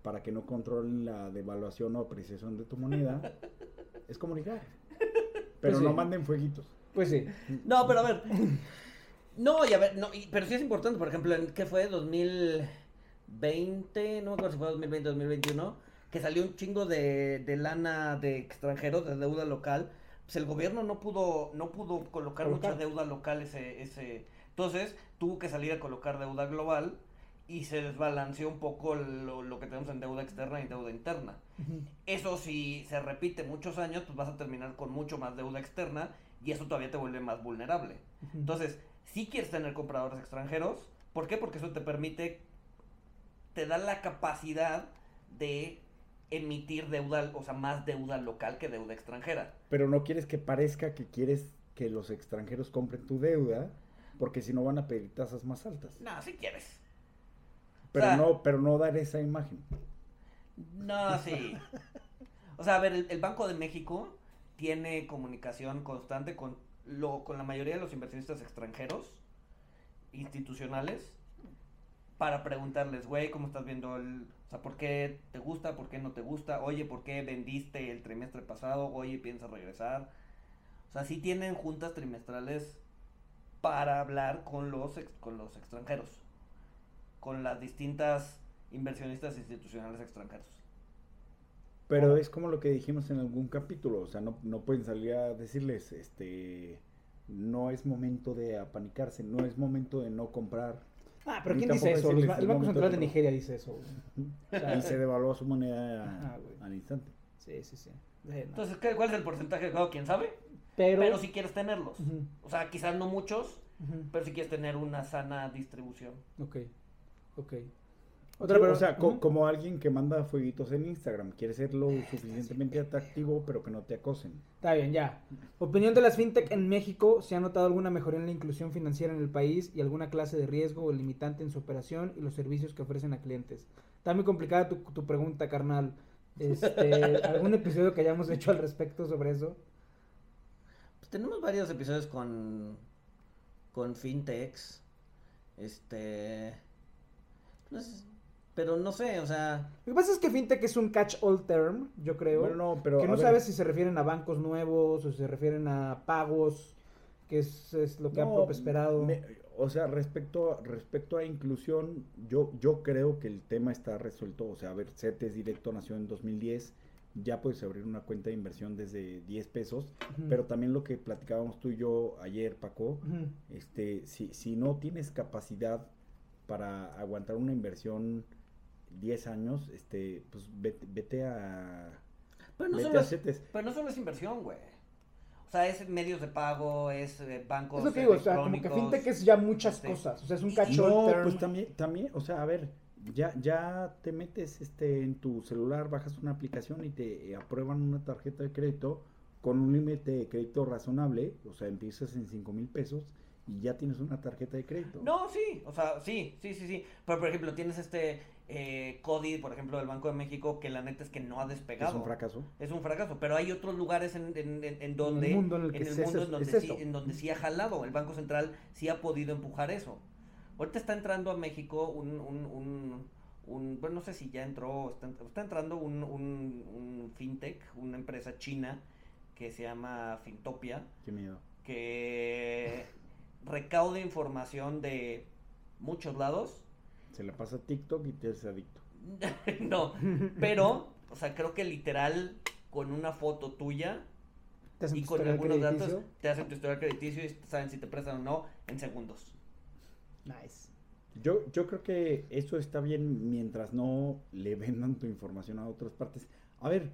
[SPEAKER 2] para que no controlen la devaluación o apreciación de tu moneda, es comunicar. Pero pues no manden fueguitos.
[SPEAKER 3] Pues sí.
[SPEAKER 1] No, pero a ver. No, y a ver, no, pero sí es importante, por ejemplo, en qué fue 2020, no me acuerdo si fue 2020 2021, que salió un chingo de, de lana de extranjeros, de deuda local. Pues el gobierno no pudo, no pudo colocar, mucha deuda local ese, ese. Entonces, tuvo que salir a colocar deuda global y se desbalanceó un poco lo, que tenemos en deuda externa y deuda interna. Eso si se repite muchos años, pues vas a terminar con mucho más deuda externa y eso todavía te vuelve más vulnerable. Entonces, si quieres tener compradores extranjeros, ¿por qué? Porque eso te permite, te da la capacidad de emitir deuda, o sea, más deuda local que deuda extranjera.
[SPEAKER 2] Pero no quieres que parezca que quieres que los extranjeros compren tu deuda, porque si no van a pedir tasas más altas.
[SPEAKER 1] No, si quieres.
[SPEAKER 2] Pero, no, pero no dar esa imagen.
[SPEAKER 1] No, sí. O sea, a ver, el, Banco de México tiene comunicación constante con, lo, con la mayoría de los inversionistas extranjeros, institucionales, para preguntarles, güey, ¿cómo estás viendo el... O sea, ¿por qué te gusta? ¿Por qué no te gusta? Oye, ¿por qué vendiste el trimestre pasado? Oye, ¿piensas regresar? O sea, sí tienen juntas trimestrales para hablar con los, con los extranjeros con las distintas inversionistas institucionales extranjeros.
[SPEAKER 2] Pero es como lo que dijimos en algún capítulo, o sea, no, no pueden salir a decirles, este, no es momento de apanicarse, no es momento de no comprar.
[SPEAKER 3] Ah, pero ¿quién dice eso? el Banco Central de, Nigeria dice eso.
[SPEAKER 2] y se devaluó su moneda al instante.
[SPEAKER 3] Sí, sí, sí.
[SPEAKER 1] Entonces, ¿cuál es el porcentaje de juego? ¿Quién sabe? Pero, si quieres tenerlos. O sea, quizás no muchos, pero si quieres tener una sana distribución.
[SPEAKER 3] Ok. Ok.
[SPEAKER 2] Otra, o sea, como alguien que manda fueguitos en Instagram, quiere ser lo suficientemente atractivo, pero que no te acosen.
[SPEAKER 3] Está bien, ya. Opinión de las fintech en México, ¿se ha notado alguna mejoría en la inclusión financiera en el país y alguna clase de riesgo o limitante en su operación y los servicios que ofrecen a clientes? Está muy complicada tu, tu pregunta, carnal. Este, ¿Algún episodio que hayamos hecho al respecto sobre eso?
[SPEAKER 1] Pues tenemos varios episodios con, con fintechs. Este pero no sé, o sea.
[SPEAKER 3] Lo que pasa es que fintech es un catch-all term, yo creo.
[SPEAKER 2] no, pero.
[SPEAKER 3] Que no sabes si se refieren a bancos nuevos o si se refieren a pagos, que es, lo que ha prosperado.
[SPEAKER 2] o sea, respecto, respecto a inclusión, yo, yo creo que el tema está resuelto. O sea, a ver, CETES Directo nació en 2010 ya puedes abrir una cuenta de inversión desde 10 pesos, pero también lo que platicábamos tú y yo ayer, Paco, este, si, si no tienes capacidad para aguantar una inversión 10 años, este, pues vete, a...
[SPEAKER 1] Pero no, solo es, pero no solo es inversión, güey. O sea, es medios de pago, es eh, bancos.
[SPEAKER 3] Es lo que digo, o sea, como que fintech es ya muchas este, cosas. O sea, es un cacho.
[SPEAKER 2] No, pues también, también, o sea, a ver, ya, ya te metes este en tu celular, bajas una aplicación y te aprueban una tarjeta de crédito con un límite de crédito razonable, o sea, empiezas en 5 mil pesos y ya tienes una tarjeta de crédito.
[SPEAKER 1] No, sí, o sea, sí, sí, sí, sí. Pero, por ejemplo, tienes este eh, CODI, por ejemplo, del Banco de México, que la neta es que no ha despegado.
[SPEAKER 2] Es un fracaso.
[SPEAKER 1] Es un fracaso, pero hay otros lugares en, en, en, donde...
[SPEAKER 3] En el mundo en, el que
[SPEAKER 1] mundo en, donde sí, en donde sí ha jalado. El Banco Central sí ha podido empujar eso. Ahorita está entrando a México un... un, un, un bueno, no sé si ya entró, está, está entrando un, fintech, una empresa china que se llama Fintopia.
[SPEAKER 2] Qué miedo.
[SPEAKER 1] Que recaude información de muchos lados.
[SPEAKER 2] Se le pasa a TikTok y te hace adicto.
[SPEAKER 1] no, pero o sea, creo que literal con una foto tuya y con algunos datos te hacen tu historial crediticio y saben si te prestan o no en segundos.
[SPEAKER 3] Nice.
[SPEAKER 2] Yo, yo creo que eso está bien mientras no le vendan tu información a otras partes. A ver,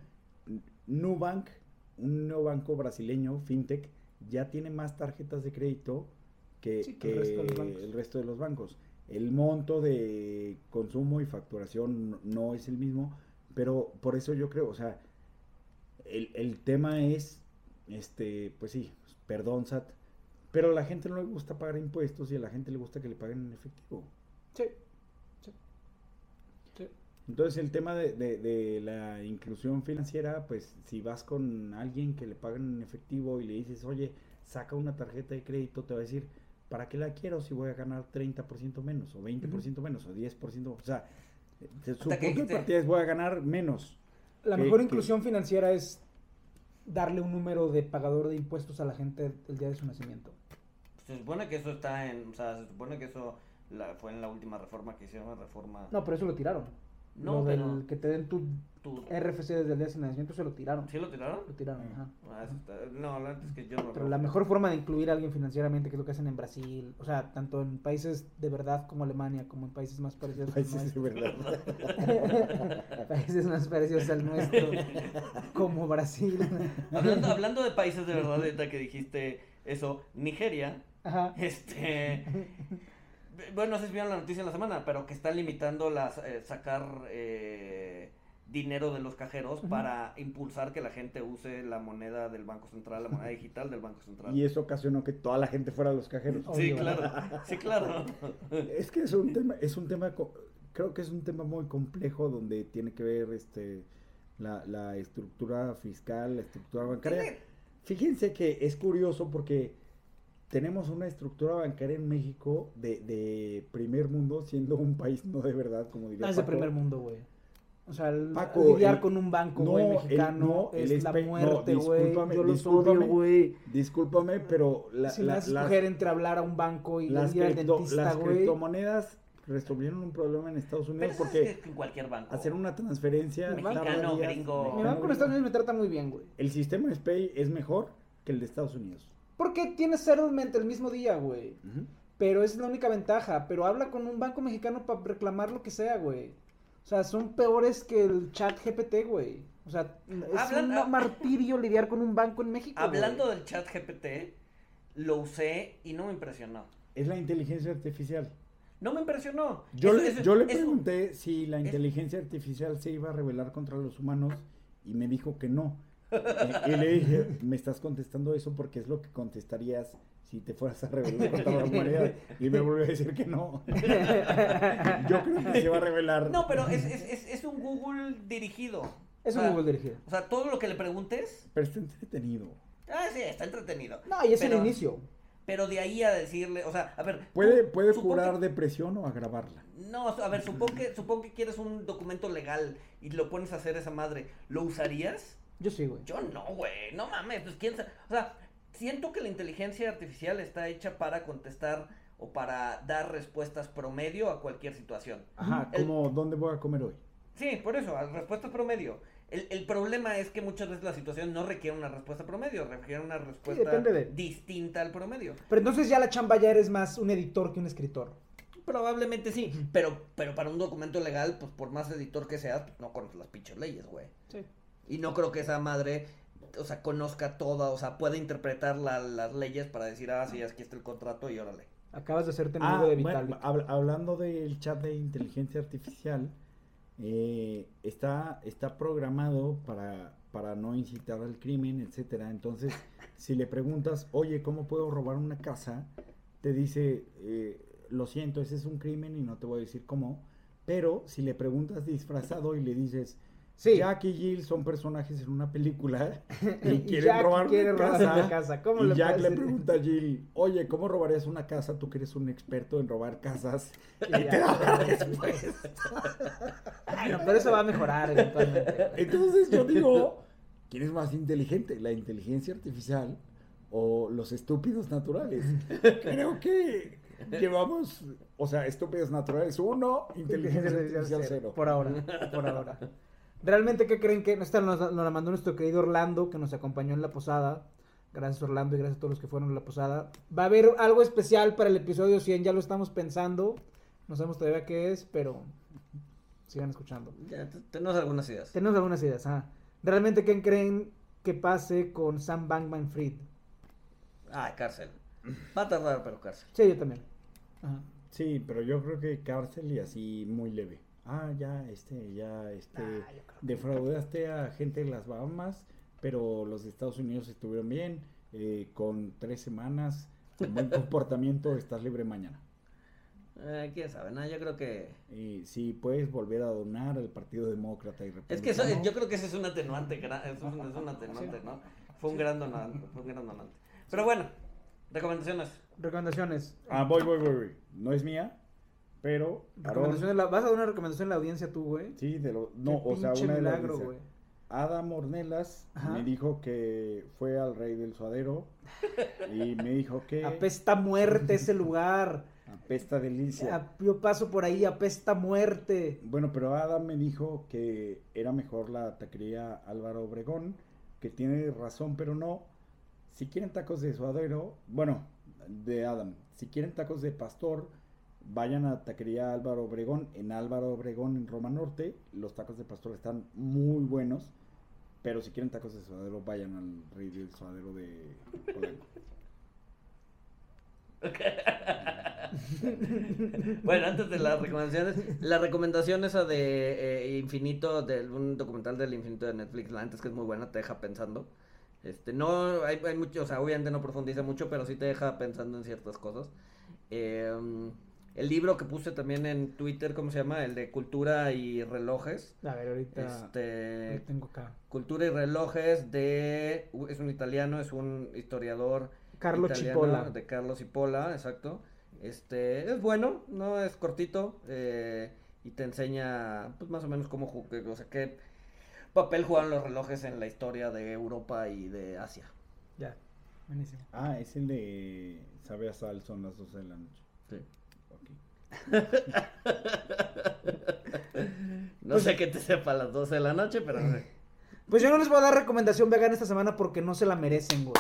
[SPEAKER 2] Nubank, un nuevo banco brasileño, FinTech, ya tiene más tarjetas de crédito que,
[SPEAKER 3] Sí, que el
[SPEAKER 2] que
[SPEAKER 3] resto de los bancos.
[SPEAKER 2] el resto de los bancos. El monto de consumo y facturación no- es el mismo, pero por eso yo creo, o sea, el, el tema es, este, pues sí, perdón, SAT, pero a la gente no le gusta pagar impuestos y a la gente le gusta que le paguen en efectivo.
[SPEAKER 3] Sí. Sí. Sí.
[SPEAKER 2] Entonces el tema de, de- de la inclusión financiera, pues si vas con alguien que le pagan en efectivo y le dices, oye, saca una tarjeta de crédito, te va a decir, ¿para qué la quiero si voy a ganar 30% menos o 20% menos o 10%? O sea, su
[SPEAKER 1] que
[SPEAKER 2] punto de partida es voy a ganar menos.
[SPEAKER 3] La
[SPEAKER 2] que-
[SPEAKER 3] mejor
[SPEAKER 2] que-
[SPEAKER 3] inclusión financiera es darle un número de pagador de impuestos a la gente el día de su nacimiento.
[SPEAKER 1] Se supone que eso está en, o sea, se supone que eso la- fue en la última reforma que hicieron, la reforma.
[SPEAKER 3] No, pero eso lo tiraron.
[SPEAKER 1] No,
[SPEAKER 3] lo
[SPEAKER 1] pero-
[SPEAKER 3] del que te den tu
[SPEAKER 1] tu-
[SPEAKER 3] RFC desde el día de nacimiento se lo tiraron.
[SPEAKER 1] ¿Sí lo tiraron?
[SPEAKER 3] Lo tiraron,
[SPEAKER 2] Mm.
[SPEAKER 3] ajá.
[SPEAKER 1] Ah, está- No, la verdad es que yo no lo
[SPEAKER 3] Pero la mejor forma de incluir a alguien financieramente, que es lo que hacen en Brasil, o sea, tanto en países de verdad como Alemania, como en países más parecidos al
[SPEAKER 2] Países de
[SPEAKER 3] nuestro.
[SPEAKER 2] verdad.
[SPEAKER 3] países más parecidos al nuestro, como Brasil.
[SPEAKER 1] Hablando, hablando de países de verdad, ahorita que dijiste eso, Nigeria,
[SPEAKER 3] Ajá.
[SPEAKER 1] este... Bueno, no sé si vieron la noticia en la semana, pero que están limitando las eh, sacar eh, dinero de los cajeros para impulsar que la gente use la moneda del Banco Central, la moneda digital del Banco Central.
[SPEAKER 2] Y eso ocasionó que toda la gente fuera a los cajeros.
[SPEAKER 1] Sí,
[SPEAKER 3] Obvio.
[SPEAKER 1] claro, sí, claro.
[SPEAKER 2] Es que es un tema, es un tema, creo que es un tema muy complejo donde tiene que ver este la, la estructura fiscal, la estructura bancaria. Fíjense que es curioso porque tenemos una estructura bancaria en México de, de primer mundo, siendo un país no de verdad, como diría
[SPEAKER 3] No es de primer mundo, güey. O sea, el,
[SPEAKER 2] Paco,
[SPEAKER 3] lidiar
[SPEAKER 2] el-
[SPEAKER 3] con un banco,
[SPEAKER 2] no, el-
[SPEAKER 3] mexicano,
[SPEAKER 2] no,
[SPEAKER 3] es la
[SPEAKER 2] no,
[SPEAKER 3] muerte, güey. Yo los
[SPEAKER 2] discúlpame.
[SPEAKER 3] odio, güey.
[SPEAKER 2] Discúlpame, pero la-
[SPEAKER 3] Si me
[SPEAKER 2] la-
[SPEAKER 3] haces
[SPEAKER 2] las-
[SPEAKER 3] escoger entre hablar a un banco y
[SPEAKER 2] las,
[SPEAKER 3] ir al dentista,
[SPEAKER 2] las criptomonedas resolvieron un problema en Estados
[SPEAKER 1] Pero
[SPEAKER 2] Unidos
[SPEAKER 1] eso
[SPEAKER 2] porque
[SPEAKER 1] es que en cualquier banco.
[SPEAKER 2] hacer una transferencia
[SPEAKER 1] Mexicano, gringo.
[SPEAKER 3] Mi banco en Estados. Unidos me trata muy bien, güey.
[SPEAKER 2] El sistema SPAY es mejor que el de Estados Unidos.
[SPEAKER 3] Porque tienes settlement el mismo día, güey. Pero esa es la única ventaja. Pero habla con un banco mexicano para reclamar lo que sea, güey. O sea, son peores que el chat GPT, güey. O sea, es
[SPEAKER 1] Hablan-
[SPEAKER 3] un
[SPEAKER 1] ah-
[SPEAKER 3] martirio lidiar con un banco en México.
[SPEAKER 1] Hablando
[SPEAKER 3] güey.
[SPEAKER 1] del chat GPT, lo usé y no me impresionó.
[SPEAKER 2] Es la inteligencia artificial.
[SPEAKER 1] No me impresionó.
[SPEAKER 2] Yo,
[SPEAKER 1] Es-
[SPEAKER 2] le,
[SPEAKER 1] es-
[SPEAKER 2] yo le
[SPEAKER 1] es-
[SPEAKER 2] pregunté si la
[SPEAKER 1] es-
[SPEAKER 2] inteligencia artificial se iba a rebelar contra los humanos y me dijo que no. Y, y le dije, me estás contestando eso porque es lo que contestarías si te fueras a rebelar contra la humanidad. Y me volvió a decir que no. Yo creo que se va a rebelar.
[SPEAKER 1] No, pero es, es, es, es un Google dirigido.
[SPEAKER 3] Es
[SPEAKER 1] O
[SPEAKER 3] un Google dirigido.
[SPEAKER 1] O sea, todo lo que le preguntes,
[SPEAKER 2] Pero está entretenido.
[SPEAKER 1] ah, sí, está entretenido.
[SPEAKER 3] No, y es
[SPEAKER 1] Pero-
[SPEAKER 3] el inicio.
[SPEAKER 1] Pero de ahí a decirle, o sea, a ver.
[SPEAKER 2] Puede, puede curar
[SPEAKER 1] que-
[SPEAKER 2] depresión o agravarla.
[SPEAKER 1] No, a ver, supón que, supón que quieres un documento legal y lo pones a hacer esa madre. ¿Lo usarías?
[SPEAKER 3] Yo sí, güey.
[SPEAKER 1] Yo no, güey, no mames, pues quién sabe. O sea, siento que la inteligencia artificial está hecha para contestar o para dar respuestas promedio a cualquier situación.
[SPEAKER 2] Ajá,
[SPEAKER 1] El-
[SPEAKER 2] como ¿dónde voy a comer hoy?
[SPEAKER 1] Sí, por eso, a respuestas promedio. El, el problema es que muchas veces la situación no requiere una respuesta promedio, requiere una respuesta
[SPEAKER 3] de-
[SPEAKER 1] distinta al promedio.
[SPEAKER 3] Pero entonces ya la chamba ya eres más un editor que un escritor.
[SPEAKER 1] Probablemente sí, pero, pero para un documento legal, pues por más editor que seas, pues, no conoces las pinches leyes, güey.
[SPEAKER 3] Sí.
[SPEAKER 1] Y no creo que esa madre, o sea, conozca toda, o sea, pueda interpretar la- las leyes para decir, ah, sí, aquí está el contrato y órale.
[SPEAKER 3] Acabas de hacerte
[SPEAKER 2] Ah,
[SPEAKER 3] amigo de
[SPEAKER 2] bueno,
[SPEAKER 3] Vitalik.
[SPEAKER 2] hab- hablando del chat de inteligencia artificial, eh, está, está programado para, para no incitar al crimen, etcétera. Entonces, si le preguntas, oye, ¿cómo puedo robar una casa? Te dice, eh, lo siento, ese es un crimen y no te voy a decir cómo. Pero si le preguntas disfrazado y le dices,
[SPEAKER 3] Sí.
[SPEAKER 2] Jack y Jill son personajes en una película y
[SPEAKER 3] Y
[SPEAKER 2] quieren
[SPEAKER 3] Jack
[SPEAKER 2] robar
[SPEAKER 3] quiere
[SPEAKER 2] una
[SPEAKER 3] robar
[SPEAKER 2] casa,
[SPEAKER 3] una casa. ¿Cómo
[SPEAKER 2] y Jack le pregunta a Jill, oye, ¿cómo robarías una casa? Tú que eres un experto en robar casas.
[SPEAKER 3] Y ya. Bueno, pero eso va a mejorar eventualmente.
[SPEAKER 2] Entonces yo digo, ¿quién es más inteligente? ¿La inteligencia artificial o los estúpidos naturales? Creo que llevamos, o sea, estúpidos naturales uno, inteligencia artificial cero.
[SPEAKER 3] Por ahora, por ahora. Realmente, ¿qué creen que esta nos, nos la mandó nuestro querido Orlando, que nos acompañó en la posada? Gracias Orlando y gracias a todos los que fueron a la posada. Va a haber algo especial para el episodio 100, ya lo estamos pensando. No sabemos todavía qué es, pero sigan escuchando.
[SPEAKER 1] Ya, te- tenemos algunas ideas.
[SPEAKER 3] Tenemos algunas ideas, ajá. ¿Realmente qué creen que pase con Sam Bankman Fried?
[SPEAKER 1] Ah, cárcel. Va a tardar, pero cárcel.
[SPEAKER 3] Sí, yo también. Ajá.
[SPEAKER 2] Sí, pero yo creo que cárcel y así muy leve. Ah, ya, este, ya, este,
[SPEAKER 3] Ah,
[SPEAKER 2] defraudaste a gente de las Bahamas, pero los de Estados Unidos estuvieron bien, eh, con tres semanas, con buen comportamiento, estás libre mañana.
[SPEAKER 1] Eh, quién sabe, no, yo creo que.
[SPEAKER 2] Y si puedes volver a donar al Partido Demócrata y
[SPEAKER 1] Es que eso-
[SPEAKER 2] Republicano.
[SPEAKER 1] yo creo que ese es un atenuante, es un, es un atenuante, ¿no? Fue un gran donante, fue un gran donante. Pero bueno, recomendaciones.
[SPEAKER 3] Recomendaciones.
[SPEAKER 2] Ah, voy, voy, voy, voy. No es mía, pero...
[SPEAKER 3] Recomendación la- ¿Vas a dar una recomendación en la audiencia tú, güey?
[SPEAKER 2] Sí, de lo... No, o sea, una de las... Adam Ornelas
[SPEAKER 3] Ajá.
[SPEAKER 2] me dijo que fue al rey del suadero y me dijo que
[SPEAKER 3] Apesta muerte ese lugar.
[SPEAKER 2] apesta delicia.
[SPEAKER 3] A- Yo paso por ahí, apesta muerte.
[SPEAKER 2] Bueno, pero Adam me dijo que era mejor la taquería Álvaro Obregón, que tiene razón, pero no. Si quieren tacos de suadero, bueno, de Adam, si quieren tacos de pastor, vayan a taquería Álvaro Obregón, en Álvaro Obregón, en Roma Norte. Los tacos de pastor están muy buenos, pero si quieren tacos de suadero, vayan al rey del suadero de Polanco.
[SPEAKER 1] Bueno, antes de las recomendaciones, la recomendación esa de eh, Infinito, de un documental del Infinito de Netflix, la antes que es muy buena, te deja pensando. Este, no, hay, hay mucho, o sea, obviamente no profundiza mucho, pero sí te deja pensando en ciertas cosas. Eh, el libro que puse también en Twitter, ¿cómo se llama? El de Cultura y Relojes.
[SPEAKER 3] A ver, ahorita
[SPEAKER 1] Este,
[SPEAKER 3] lo tengo acá.
[SPEAKER 1] Cultura y Relojes de, es un italiano, es un historiador
[SPEAKER 3] Carlo
[SPEAKER 1] italiano,
[SPEAKER 3] Cipolla.
[SPEAKER 1] De Carlos Cipolla, exacto. Este, es bueno, no es cortito eh, y te enseña, pues más o menos cómo, ju- que- o sea, qué papel juegan los relojes en la historia de Europa y de Asia.
[SPEAKER 3] Ya. Buenísimo.
[SPEAKER 2] Ah, es el de Sabe a Sal, son las 12 de la noche.
[SPEAKER 1] Sí. No sé qué te sepa a las 12 de la noche, pero sí.
[SPEAKER 3] Pues yo no les voy a dar recomendación vegana esta semana porque no se la merecen, güey.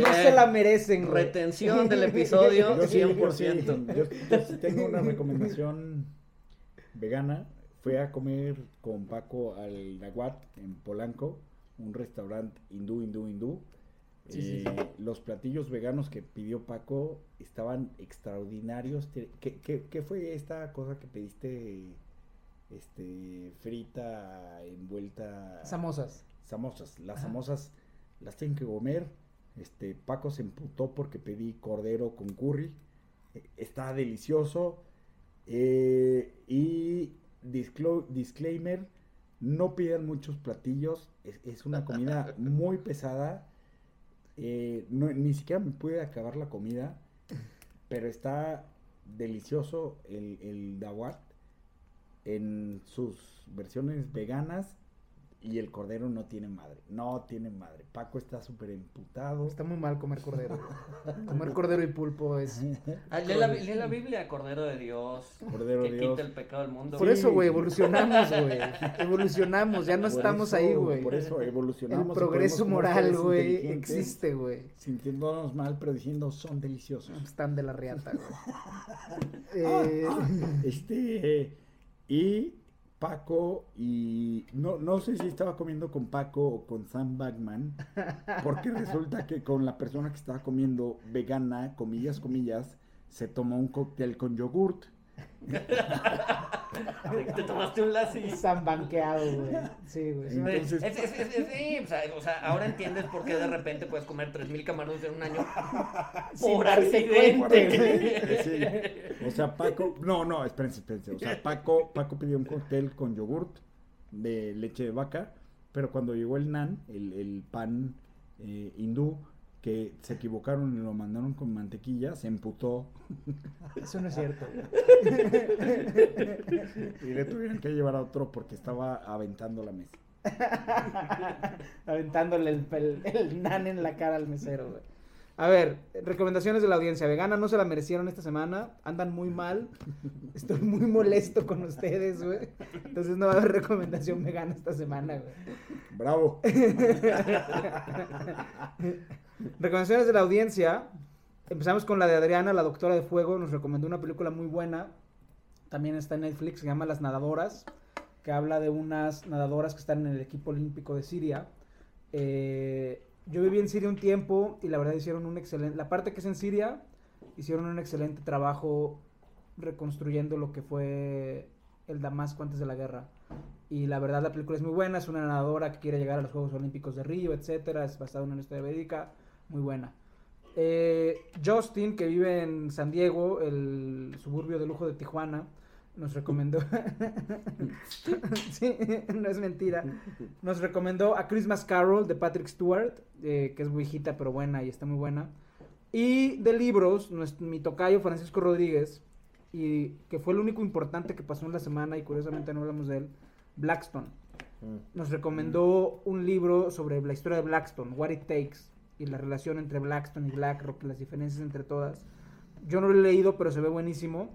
[SPEAKER 3] No se la merecen, güey.
[SPEAKER 1] retención del episodio
[SPEAKER 2] Yo sí, yo
[SPEAKER 1] 100%.
[SPEAKER 2] sí, yo- yo sí tengo una recomendación vegana. Fui a comer con Paco al Nahuat en Polanco, un restaurante hindú, hindú, hindú.
[SPEAKER 3] Sí, sí,
[SPEAKER 2] Eh, Los platillos veganos que pidió Paco estaban extraordinarios. ¿Qué, qué, qué fue esta cosa que pediste? Este, frita, envuelta.
[SPEAKER 3] Samosas.
[SPEAKER 2] Samosas. Las
[SPEAKER 3] Ajá.
[SPEAKER 2] samosas las tienen que comer. Este, Paco se emputó porque pedí cordero con curry. Eh, Está delicioso. Eh, y disclaimer, no pidan muchos platillos. Es, es una comida muy pesada. Eh, no- ni siquiera me pude acabar la comida. Pero está delicioso el, el dawat en sus versiones veganas y el cordero no tiene madre. No tiene madre. Paco está súper emputado.
[SPEAKER 3] Está muy mal comer cordero. comer cordero y pulpo es.
[SPEAKER 1] Ah, lee, la, lee la Biblia, Cordero de Dios,
[SPEAKER 2] Cordero
[SPEAKER 1] que
[SPEAKER 2] de Dios.
[SPEAKER 1] quita el pecado del mundo.
[SPEAKER 3] Por
[SPEAKER 2] Sí.
[SPEAKER 3] eso, güey, evolucionamos, güey. Evolucionamos, ya no
[SPEAKER 2] Por
[SPEAKER 3] estamos
[SPEAKER 2] eso-
[SPEAKER 3] ahí, güey.
[SPEAKER 2] Por eso
[SPEAKER 3] El
[SPEAKER 2] evolucionamos. y
[SPEAKER 3] progreso moral, güey, existe, güey.
[SPEAKER 2] Sintiéndonos mal, pero diciendo son deliciosos.
[SPEAKER 3] Están de la riata, güey.
[SPEAKER 2] Ah,
[SPEAKER 3] Eh,
[SPEAKER 2] Este, y Paco, y no, no sé si estaba comiendo con Paco o con Sam Bagman, porque resulta que con la persona que estaba comiendo vegana, comillas, comillas, se tomó un cóctel con yogurt.
[SPEAKER 1] Te tomaste un lassi.
[SPEAKER 3] están banqueados, güey. Sí, güey. Sí,
[SPEAKER 2] Entonces-
[SPEAKER 1] Es- es- es- es- sí, o sea, o sea, ahora entiendes por qué de repente puedes comer 3.000 camarones en un año por accidente. güey.
[SPEAKER 2] Sí. O sea, Paco, no, no, espérense, espérense. O sea, Paco, Paco pidió un cóctel con yogurt de leche de vaca, pero cuando llegó el nan, el, el pan eh, hindú, que se equivocaron y lo mandaron con mantequilla, se emputó
[SPEAKER 3] Eso no es cierto.
[SPEAKER 2] y le tuvieron que llevar a otro porque estaba aventando la mesa.
[SPEAKER 3] Aventándole el, el, el nan en la cara al mesero, güey. A ver, recomendaciones de la audiencia vegana no se la merecieron esta semana, andan muy mal, estoy muy molesto con ustedes, güey. Entonces no va a haber recomendación vegana esta semana, güey.
[SPEAKER 2] Bravo.
[SPEAKER 3] Recomendaciones de la audiencia. Empezamos con la de Adriana, la doctora de fuego, nos recomendó una película muy buena. También está en Netflix, se llama Las Nadadoras, que habla de unas nadadoras que están en el equipo olímpico de Siria. Eh, yo viví en Siria un tiempo y la verdad hicieron un excelente, la parte que es en Siria, hicieron un excelente trabajo reconstruyendo lo que fue el Damasco antes de la guerra. Y la verdad la película es muy buena, es una nadadora que quiere llegar a los Juegos Olímpicos de Río, etcétera, es basada en una historia verídica, muy buena. Eh, Justin, que vive en San Diego, el suburbio de lujo de Tijuana, nos recomendó. sí, no es mentira. Nos recomendó a Christmas Carol de Patrick Stewart, eh, que es viejita pero buena y está muy buena. Y de libros, nuestro, mi tocayo Francisco Rodríguez, y que fue el único importante que pasó en la semana y curiosamente no hablamos de él, Blackstone. Nos recomendó un libro sobre la historia de Blackstone, What It Takes, y la relación entre Blackstone y BlackRock, las diferencias entre todas. Yo no lo he leído, pero se ve buenísimo.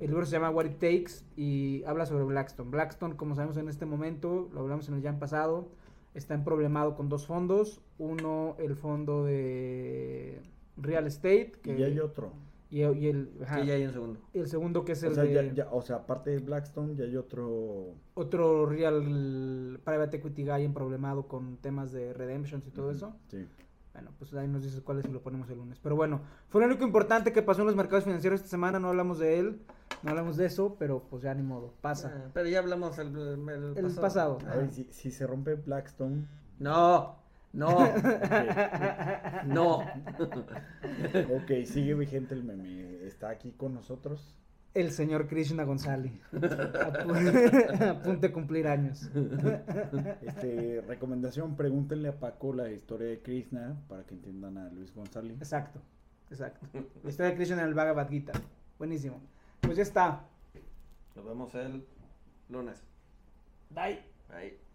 [SPEAKER 3] El libro se llama What It Takes y habla sobre Blackstone. Blackstone, como sabemos en este momento, lo hablamos en el ya pasado, está en problemado con dos fondos. Uno, el fondo de Real Estate. Que,
[SPEAKER 2] y hay otro.
[SPEAKER 3] Y, y el, ajá,
[SPEAKER 1] Sí, ya hay un segundo.
[SPEAKER 3] y el segundo que es
[SPEAKER 2] O
[SPEAKER 3] el
[SPEAKER 2] sea,
[SPEAKER 3] de...
[SPEAKER 2] ya- ya- o sea, aparte de Blackstone, ya hay otro.
[SPEAKER 3] Otro Real Private Equity Guy en problemado con temas de redemptions y todo eso.
[SPEAKER 2] Sí.
[SPEAKER 3] Bueno, pues ahí nos dices cuál es y lo ponemos el lunes. Pero bueno, fue lo único importante que pasó en los mercados financieros esta semana. No hablamos de él, no hablamos de eso, pero pues ya ni modo, pasa.
[SPEAKER 1] Ah, pero ya hablamos el, el,
[SPEAKER 3] El pasado.
[SPEAKER 2] A ver, si, si se rompe Blackstone.
[SPEAKER 1] No, no, no.
[SPEAKER 2] Ok, sigue vigente el meme. Está aquí con nosotros.
[SPEAKER 3] El señor Krishna González. A pu- a punto de cumplir años.
[SPEAKER 2] Este, recomendación, pregúntenle a Paco la historia de Krishna para que entiendan a Luis González.
[SPEAKER 3] Exacto, exacto. La historia de Krishna en el Bhagavad Gita. Buenísimo. Pues ya está.
[SPEAKER 1] Nos vemos el lunes.
[SPEAKER 3] Bye.
[SPEAKER 1] Bye.